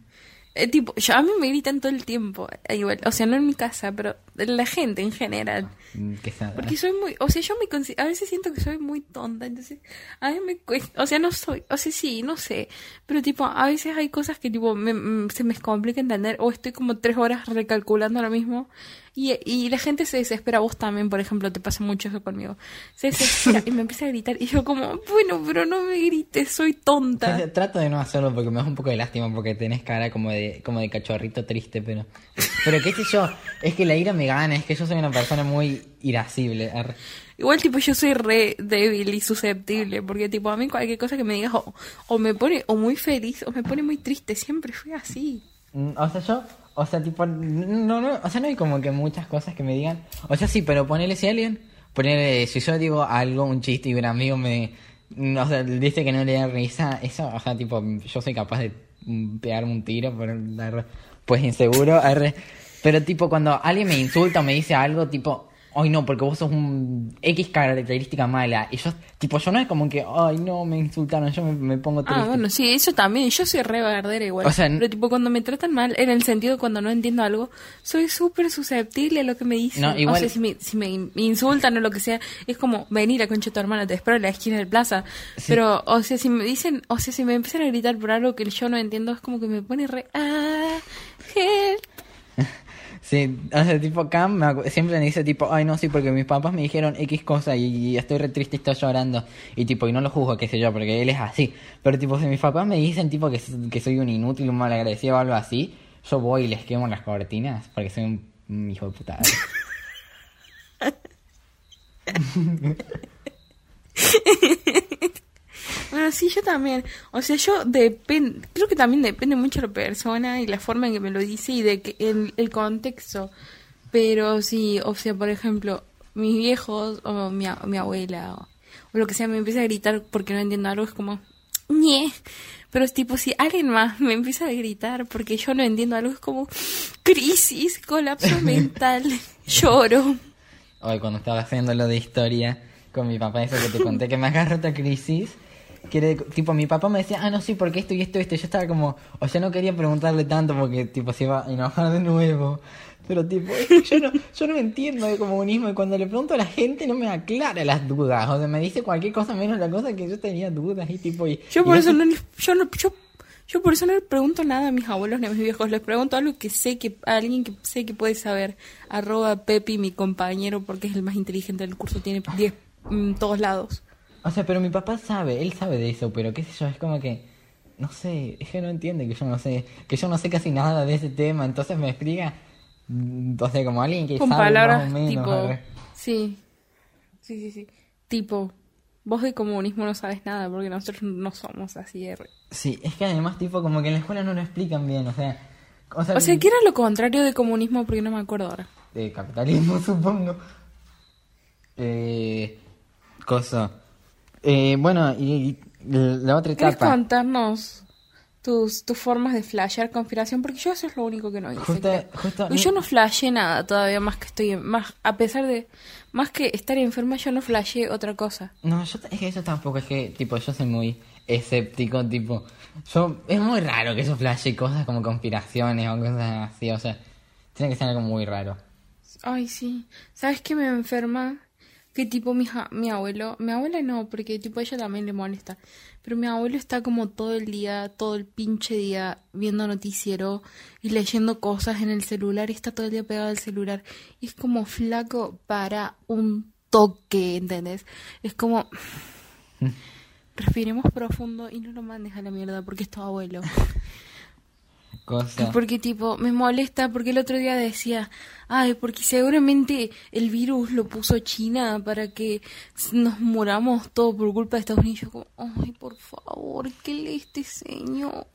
Speaker 2: Eh, tipo, yo, a mí me gritan todo el tiempo. eh, igual, o sea, no en mi casa, pero la gente en general.
Speaker 1: Mm, Que sea-
Speaker 2: Porque soy muy, o sea, yo me a veces siento que soy muy tonta, entonces a mí me cuesta, o sea, no soy, o sea, sí, no sé, pero tipo, a veces hay cosas que tipo me- mm, se me complica entender o estoy como tres horas recalculando lo mismo y, y la gente se desespera, vos también, por ejemplo, te pasa mucho eso conmigo, se desespera y me empieza a gritar y yo como, bueno, pero no me grites, soy
Speaker 1: O sea,
Speaker 2: tonta.
Speaker 1: Trato de no hacerlo porque me da un poco de lástima porque tenés cara como de, como de cachorrito triste, pero... Pero qué sé yo, es que la ira me gana, es que yo soy una persona muy irascible.
Speaker 2: Igual tipo yo soy re débil y susceptible, porque tipo a mí cualquier cosa que me digas o, o me pone o muy feliz o me pone muy triste, siempre fui así.
Speaker 1: Mm, O sea, yo, o sea, tipo, no, no, o sea, no hay como que muchas cosas que me digan. O sea, sí, pero ponele si alguien, ponele, si yo digo algo, un chiste y un amigo me, mm, o sea, dice que no le da risa, eso, o sea, tipo, yo soy capaz de mm, pegarme un tiro por dar, pues inseguro, arre. Pero tipo, cuando alguien me insulta o me dice algo, tipo, ay no, porque vos sos un X característica mala. Y yo, tipo, yo no es como que, ay no, me insultaron, yo me, me pongo triste.
Speaker 2: Ah, bueno, sí, eso también. Yo soy re bardera igual.
Speaker 1: O sea,
Speaker 2: pero tipo, cuando me tratan mal, en el sentido de cuando no entiendo algo, soy súper susceptible a lo que me dicen.
Speaker 1: No, igual-
Speaker 2: O sea, si me, si me in- insultan o lo que sea, es como, venir a concha tu hermana, te espero en la esquina del plaza. Pero, o sea, si me dicen, o sea, si me empiezan a gritar por algo que yo no entiendo, es como que me pone re, ah, help.
Speaker 1: Sí, o sea, tipo Cam me siempre me dice tipo, ay no, sí, porque mis papás me dijeron X cosa y, estoy re triste y estoy llorando. Y tipo, y no lo juzgo, qué sé yo, porque él es así. Pero tipo, si mis papás me dicen tipo que, que soy un inútil, un malagradecido o algo así, yo voy y les quemo las cortinas porque soy un, un hijo de puta.
Speaker 2: Bueno, sí, yo también. O sea, yo depende, creo que también depende mucho de la persona y la forma en que me lo dice y de que el, el contexto. Pero sí, o sea, por ejemplo, mis viejos o mi, mi abuela o, o lo que sea me empieza a gritar porque no entiendo algo, es como, ñe. Pero es tipo, si alguien más me empieza a gritar porque yo no entiendo algo, es como, crisis, colapso mental, lloro.
Speaker 1: Hoy cuando estaba haciendo lo de historia con mi papá, eso que te conté, que me agarró otra crisis. Que era tipo, mi papá me decía, ah, no, sí, porque esto y esto y esto. Yo estaba como, o sea, no quería preguntarle tanto porque, tipo, se iba a enojar de nuevo. Pero, tipo, yo no, yo no entiendo de comunismo y cuando le pregunto a la gente no me aclara las dudas. O sea, me dice cualquier cosa menos la cosa que yo tenía dudas y, tipo, y.
Speaker 2: Yo por eso
Speaker 1: sé-
Speaker 2: no, yo no, yo, yo por eso no le pregunto nada a mis abuelos ni a mis viejos, les pregunto algo que sé que, a alguien que sé que puede saber, arroba Pepi, mi compañero, porque es el más inteligente del curso, tiene 10 en todos lados.
Speaker 1: O sea, pero mi papá sabe, él sabe de eso, pero qué sé yo, es como que, no sé, es que no entiende que yo no sé, que yo no sé casi nada de ese tema, entonces me explica, mm, o sea, como alguien que
Speaker 2: Con
Speaker 1: sabe
Speaker 2: palabras
Speaker 1: más o menos.
Speaker 2: tipo, sí, sí, sí, sí, tipo, vos de comunismo no sabes nada, porque nosotros no somos así. de
Speaker 1: Sí, es que además tipo como que en la escuela no lo explican bien, o sea, o sea,
Speaker 2: O sea, ¿qué era lo contrario de comunismo? Porque no me acuerdo ahora.
Speaker 1: de capitalismo supongo. Eh, cosa. Eh, bueno, y, y la otra
Speaker 2: ¿Quieres
Speaker 1: etapa.
Speaker 2: contarnos tus, tus formas de flashear conspiración? Porque yo eso es lo único que no hice.
Speaker 1: Justo-
Speaker 2: Y yo no flasheé nada todavía, más que estoy... en- más A pesar de... Más que estar enferma, yo no flasheé otra cosa.
Speaker 1: No, yo es que eso tampoco es que, tipo, yo soy muy escéptico, tipo, yo, es muy raro que yo flashe cosas como conspiraciones o cosas así, o sea, tiene que ser algo muy raro.
Speaker 2: Ay, sí. ¿Sabes qué me enferma? Que tipo mi, ja- mi abuelo, mi abuela no, porque tipo a ella también le molesta, pero mi abuelo está como todo el día, todo el pinche día viendo noticiero y leyendo cosas en el celular y está todo el día pegado al celular y es como flaco para un toque, ¿entendés? Es como respiremos profundo y no lo mandes a la mierda porque es tu abuelo.
Speaker 1: Cosa.
Speaker 2: Porque tipo, me molesta porque el otro día decía, ay, porque seguramente el virus lo puso China para que nos muramos todos por culpa de Estados Unidos. Yo como, ay, por favor, ¿qué lee este señor?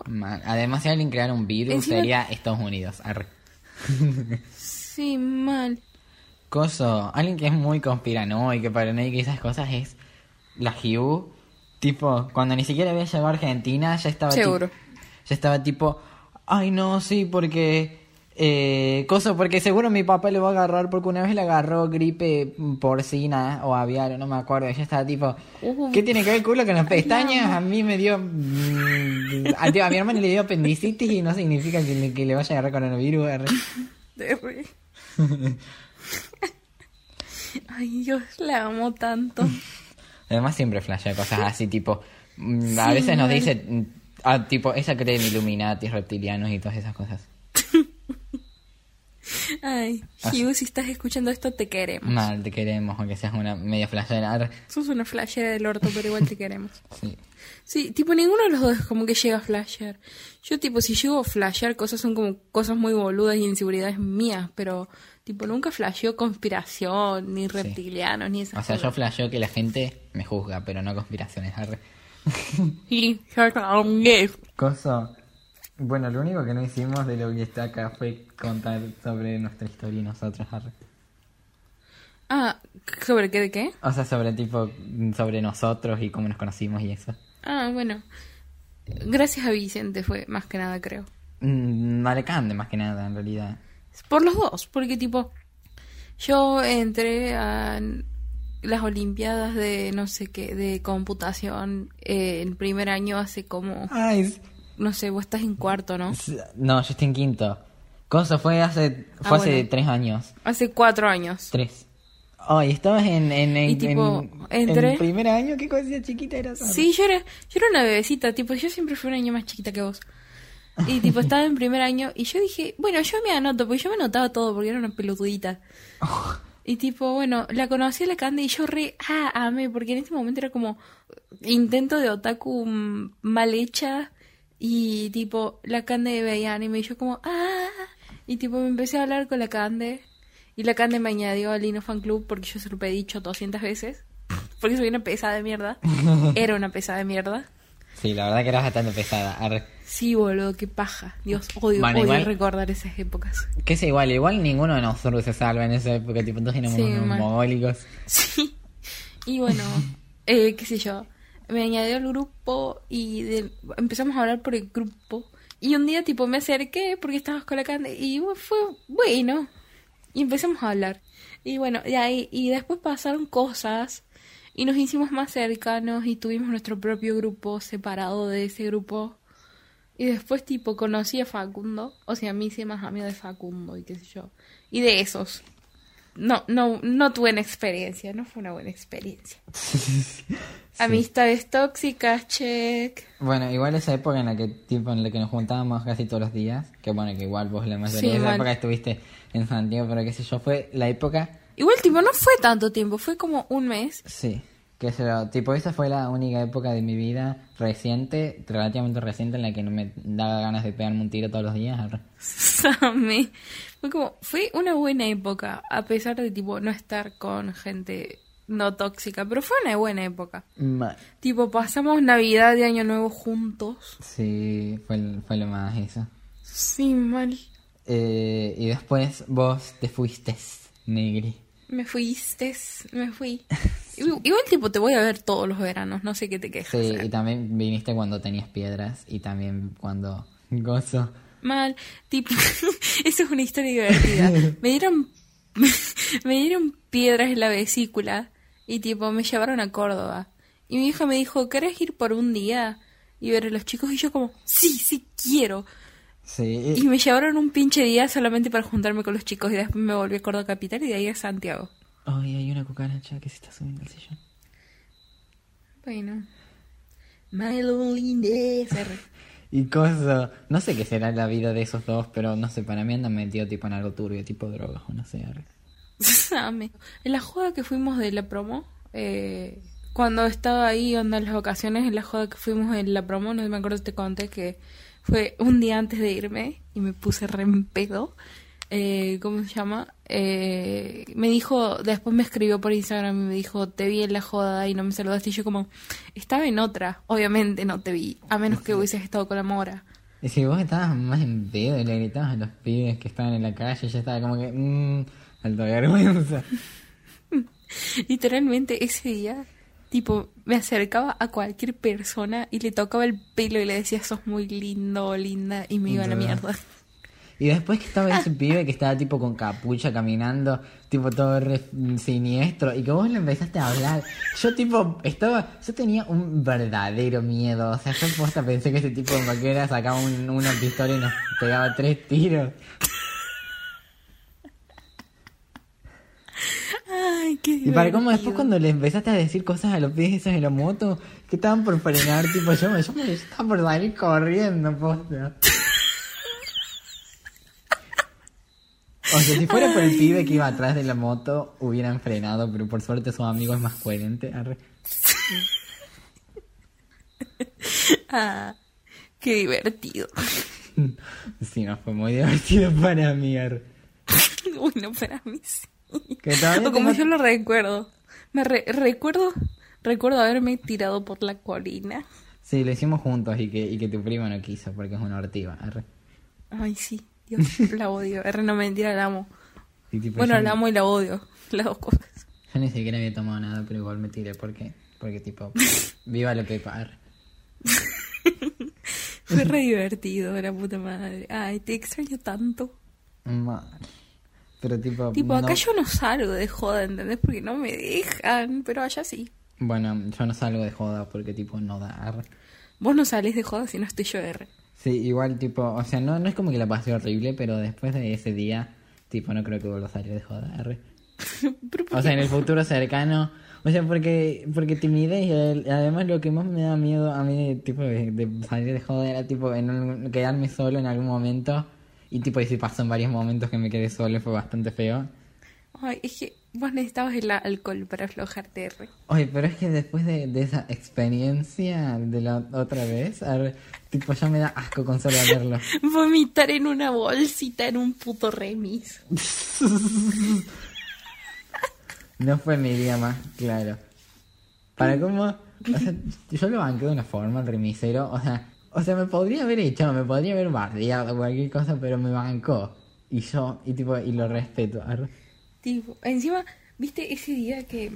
Speaker 1: Además, si alguien creara un virus,
Speaker 2: Encima-
Speaker 1: sería Estados Unidos. Arre.
Speaker 2: Sí, mal.
Speaker 1: Coso, alguien que es muy conspiranoico, paranoico y esas cosas es la Hugh. Tipo, cuando ni siquiera había llegado a Argentina, ya estaba
Speaker 2: Seguro.
Speaker 1: tipo- ya estaba tipo, ay no, sí, porque eh, coso, porque seguro mi papá le va a agarrar porque una vez le agarró gripe porcina o aviar, no me acuerdo. Ella estaba tipo,
Speaker 2: Uh.
Speaker 1: ¿qué tiene que ver el culo con las pestañas? A mí me dio, mm, a, a mi hermano le dio apendicitis y no significa que le, que le vaya a agarrar coronavirus.
Speaker 2: Ay, Dios, la amo tanto.
Speaker 1: Además siempre flashea cosas así, tipo, mm, a
Speaker 2: Sí,
Speaker 1: veces nos dice, mm, ah, tipo, ella cree en Illuminati, reptilianos y todas esas cosas.
Speaker 2: Ay, Hugh, si estás escuchando esto, te queremos.
Speaker 1: Mal, te queremos, aunque seas una media flashera.
Speaker 2: Sos una flashera del orto, pero igual te queremos.
Speaker 1: Sí.
Speaker 2: Sí, tipo ninguno de los dos como que llega a flashear. Yo tipo si llego a flashear cosas son como cosas muy boludas y inseguridades mías, pero tipo nunca flasheo conspiración, ni reptilianos, ni esas
Speaker 1: O sea, yo
Speaker 2: cosas.
Speaker 1: flasheo que la gente me juzga, pero no conspiraciones. Arre.
Speaker 2: Sí, yo también.
Speaker 1: Coso. Bueno, lo único que no hicimos de lo que está acá fue contar sobre nuestra historia y nosotros.
Speaker 2: Ah, ¿sobre qué de qué?
Speaker 1: O sea, sobre tipo, sobre nosotros y cómo nos conocimos y eso.
Speaker 2: Ah, bueno. Gracias a Vicente fue más que nada, creo.
Speaker 1: Mm, más que nada, en realidad.
Speaker 2: Por los dos, porque tipo, yo entré a las Olimpiadas de no sé qué, de computación eh, en primer año hace como,
Speaker 1: Ay,
Speaker 2: no sé, vos estás en cuarto, ¿no?
Speaker 1: No, yo estoy en quinto. Cosa fue hace
Speaker 2: Ah,
Speaker 1: fue hace
Speaker 2: bueno.
Speaker 1: tres años.
Speaker 2: Hace cuatro años.
Speaker 1: Tres. Ay, estabas en, en, en,
Speaker 2: Y tipo,
Speaker 1: en-
Speaker 2: entré-
Speaker 1: en primer año, qué cosita chiquita eras.
Speaker 2: Sí, yo era, yo era una bebecita, tipo, yo siempre fui un año más chiquita que vos. Y tipo, estaba en primer año y yo dije, bueno, yo me anoto, porque yo me anotaba todo porque era una pelotudita. Y tipo, bueno, la conocí a la Cande y yo re, ah, amé, porque en este momento era como intento de otaku mal hecha y tipo, la Cande veía anime y yo como, ah, y tipo me empecé a hablar con la Cande y la Cande me añadió al Lino Fan Club porque yo se lo he dicho 200 veces, porque soy una pesada de mierda, era una pesada de mierda.
Speaker 1: Sí, la verdad que eras bastante pesada. Arre.
Speaker 2: Sí, boludo, qué paja. Dios, odio,
Speaker 1: Bueno,
Speaker 2: odio
Speaker 1: igual-
Speaker 2: recordar esas épocas.
Speaker 1: Que es igual, igual ninguno de nosotros se salva en esa época, tipo, todos éramos
Speaker 2: Sí,
Speaker 1: unos mogólicos.
Speaker 2: Sí. Y bueno, eh, qué sé yo, me añadió al grupo y de- empezamos a hablar por el grupo. Y un día tipo me acerqué porque estabas Cande y fue bueno. Y empezamos a hablar. Y bueno, de ahí, y después pasaron cosas y nos hicimos más cercanos y tuvimos nuestro propio grupo separado de ese grupo. Y después tipo conocí a Facundo, o sea, me hice más amiga de Facundo y qué sé yo. Y de esos. No, no, no tuve una experiencia, no fue una buena experiencia. Amistades tóxicas, check.
Speaker 1: Bueno, igual esa época en la que tipo en la que nos juntábamos casi todos los días, que bueno, que igual vos la mayoría
Speaker 2: Sí,
Speaker 1: de esa época estuviste en Santiago, pero qué sé yo, fue la época
Speaker 2: Igual tipo no fue tanto tiempo, fue como un mes.
Speaker 1: Sí, que se lo- tipo esa fue la única época de mi vida reciente, relativamente reciente, en la que no me daba ganas de pegarme un tiro todos los días.
Speaker 2: Samé. Fue como, fue una buena época, a pesar de tipo no estar con gente no tóxica, pero fue una buena época.
Speaker 1: Ma-
Speaker 2: Tipo, pasamos Navidad y Año Nuevo juntos.
Speaker 1: Sí, fue, fue lo más eso.
Speaker 2: Sí, mal.
Speaker 1: Eh, y después vos te fuiste, Negri.
Speaker 2: Me fuiste, me fui. Igual, igual, tipo te voy a ver todos los veranos, no sé qué te quejas.
Speaker 1: Sí, y también viniste cuando tenías piedras y también cuando gozo.
Speaker 2: Mal, tipo, eso es una historia divertida. Me dieron, me dieron piedras en la vesícula y tipo me llevaron a Córdoba. Y mi hija me dijo, ¿querés ir por un día y ver a los chicos? Y yo como, sí, sí quiero.
Speaker 1: Sí,
Speaker 2: Y me llevaron un pinche día solamente para juntarme con los chicos y después me volví a Córdoba Capital y de ahí a Santiago.
Speaker 1: Ay, hay una cucaracha que se está subiendo al sillón.
Speaker 2: Bueno. My loneliness.
Speaker 1: Y cosa, no sé qué será la vida de esos dos, pero no sé, para mí andan metidos tipo en algo turbio, tipo drogas o no sé.
Speaker 2: En la joda que fuimos de la promo, eh, cuando estaba ahí, onda en las vacaciones, en la joda que fuimos en la promo, no me acuerdo si te conté que fue un día antes de irme y me puse re en pedo. Eh, ¿Cómo se llama? Eh, me dijo, después me escribió por Instagram y me dijo, te vi en la joda y no me saludaste. Y yo como, estaba en otra, obviamente no te vi, a menos que hubieses estado con la mora.
Speaker 1: Y si vos estabas más en pedo y le gritabas a los pibes que estaban en la calle, ya estaba como que, mmm, alta vergüenza.
Speaker 2: Literalmente ese día, tipo, me acercaba a cualquier persona y le tocaba el pelo y le decía, sos muy lindo linda, y me iba a la mierda.
Speaker 1: Y después que estaba ese pibe que estaba tipo con capucha caminando, tipo todo re siniestro, y que vos le empezaste a hablar. Yo tipo, estaba, yo tenía un verdadero miedo. O sea, yo posta pensé que ese tipo de vaquera sacaba un- una pistola y nos pegaba tres tiros.
Speaker 2: Ay, qué
Speaker 1: Y para cómo después
Speaker 2: divertido.
Speaker 1: cuando le empezaste a decir cosas a los pies esos de la moto, que estaban por frenar, tipo yo me, yo me yo estaba por salir corriendo, posta. O sea, si fuera por el pibe que iba atrás de la moto, hubieran frenado, pero por suerte su amigo es más coherente. Arre.
Speaker 2: Ah, qué divertido.
Speaker 1: Sí, no, fue muy divertido para mí. arre.
Speaker 2: bueno, para mí sí.
Speaker 1: Que
Speaker 2: O como
Speaker 1: tengo-
Speaker 2: yo lo recuerdo. Me re- recuerdo, recuerdo haberme tirado por la colina.
Speaker 1: Sí, lo hicimos juntos y que, y que tu primo no quiso porque es una ortiva. arre.
Speaker 2: Ay, sí, Dios, la odio. R no mentira, la amo.
Speaker 1: Tipo,
Speaker 2: Bueno, la amo y la odio. Las dos cosas.
Speaker 1: Yo ni siquiera había tomado nada, pero igual me tiré porque, porque tipo, viva lo que par.
Speaker 2: Fue re divertido, la puta madre. Ay, te extraño tanto.
Speaker 1: Mal. Pero tipo,
Speaker 2: Tipo,
Speaker 1: no-
Speaker 2: acá yo no salgo de joda, ¿entendés? Porque no me dejan, pero allá sí.
Speaker 1: Bueno, yo no salgo de joda porque tipo no da. arre.
Speaker 2: Vos no salís de joda si no estoy yo R.
Speaker 1: Sí, igual tipo, o sea, no, no es como que la pasé horrible, pero después de ese día, tipo, no creo que vuelva a salir de joda.
Speaker 2: ¿por
Speaker 1: O sea, en el futuro cercano, o sea, porque porque timidez y además lo que más me da miedo a mí tipo de, de salir de joda era tipo en un- quedarme solo en algún momento y tipo y si pasó en varios momentos que me quedé solo fue bastante feo.
Speaker 2: Ay, es que vos necesitabas el alcohol para aflojarte R.
Speaker 1: Oye, pero es que después de, de esa experiencia de la otra vez, arre, tipo ya me da asco con solo verlo.
Speaker 2: Vomitar en una bolsita en un puto remis.
Speaker 1: No fue mi día más claro. Para cómo, o sea, yo lo banqué de una forma, el remisero, o sea, o sea, me podría haber hecho, me podría haber bardeado cualquier cosa, pero me bancó. Y yo, y tipo, y lo respeto. arre.
Speaker 2: Tipo, encima, ¿viste ese día que,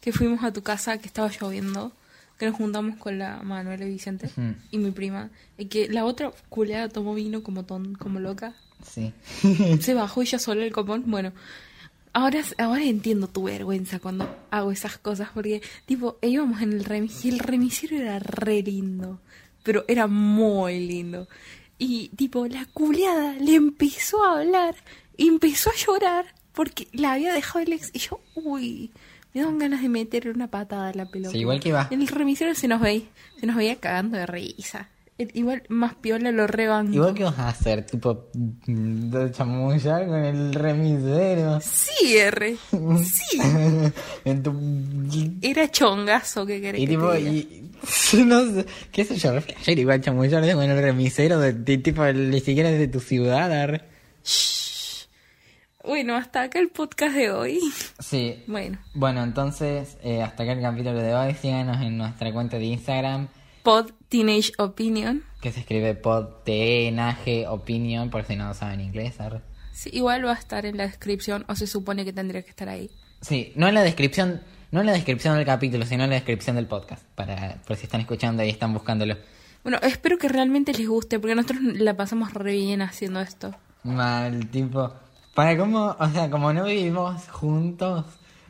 Speaker 2: que fuimos a tu casa que estaba lloviendo? Que nos juntamos con la Manuela y Vicente
Speaker 1: Ujú.
Speaker 2: y mi prima. Y que la otra culeada tomó vino como ton, como loca.
Speaker 1: Sí.
Speaker 2: Se bajó ella sola el copón. Bueno, ahora, ahora entiendo tu vergüenza cuando hago esas cosas. Porque, tipo, íbamos en el remis y el remisero era re lindo. Pero era muy lindo. Y, tipo, la culeada le empezó a hablar. Empezó a llorar porque la había dejado el ex. Y yo, uy, me dan ganas de meterle una patada a la pelota.
Speaker 1: Sí, igual que va.
Speaker 2: En el remisero se nos veía, se nos veía cagando de risa. El- Igual más piola lo rebanco.
Speaker 1: Igual que vas a hacer, tipo, mm, de chamullar con el remisero.
Speaker 2: Sí, R. Sí.
Speaker 1: en tu...
Speaker 2: Era chongazo que querés
Speaker 1: Y
Speaker 2: que
Speaker 1: tipo,
Speaker 2: te diga.
Speaker 1: y... No sé, qué sé yo, ayer igual chamullar con el remisero de, de tipo, ni siquiera de tu ciudad, arre.
Speaker 2: Bueno, hasta acá el podcast de hoy.
Speaker 1: Sí,
Speaker 2: Bueno,
Speaker 1: Bueno, entonces, eh, hasta acá el capítulo de hoy. Síganos en nuestra cuenta de Instagram,
Speaker 2: Pod Teenage Opinion.
Speaker 1: que se escribe podtnage opinion, por si no lo saben inglés. arre.
Speaker 2: Sí, igual va a estar en la descripción, o se supone que tendría que estar ahí.
Speaker 1: Sí, no en la descripción, no en la descripción del capítulo, sino en la descripción del podcast, para por si están escuchando y están buscándolo.
Speaker 2: Bueno, espero que realmente les guste, porque nosotros la pasamos re bien haciendo esto.
Speaker 1: Mal, tipo, para cómo, o sea, como no vivimos juntos,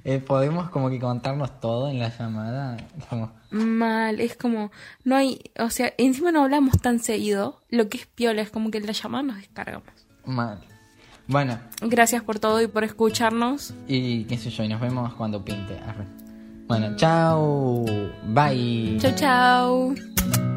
Speaker 1: eh, podemos como que contarnos todo en la llamada, como,
Speaker 2: Mal, es como, no hay, o sea, encima no hablamos tan seguido, lo que es piola, es como que en la llamada nos descargamos.
Speaker 1: mal. Bueno,
Speaker 2: Gracias por todo y por escucharnos.
Speaker 1: y qué sé yo, y nos vemos cuando pinte. Arre. Bueno, chao. Bye.
Speaker 2: Chau, chau.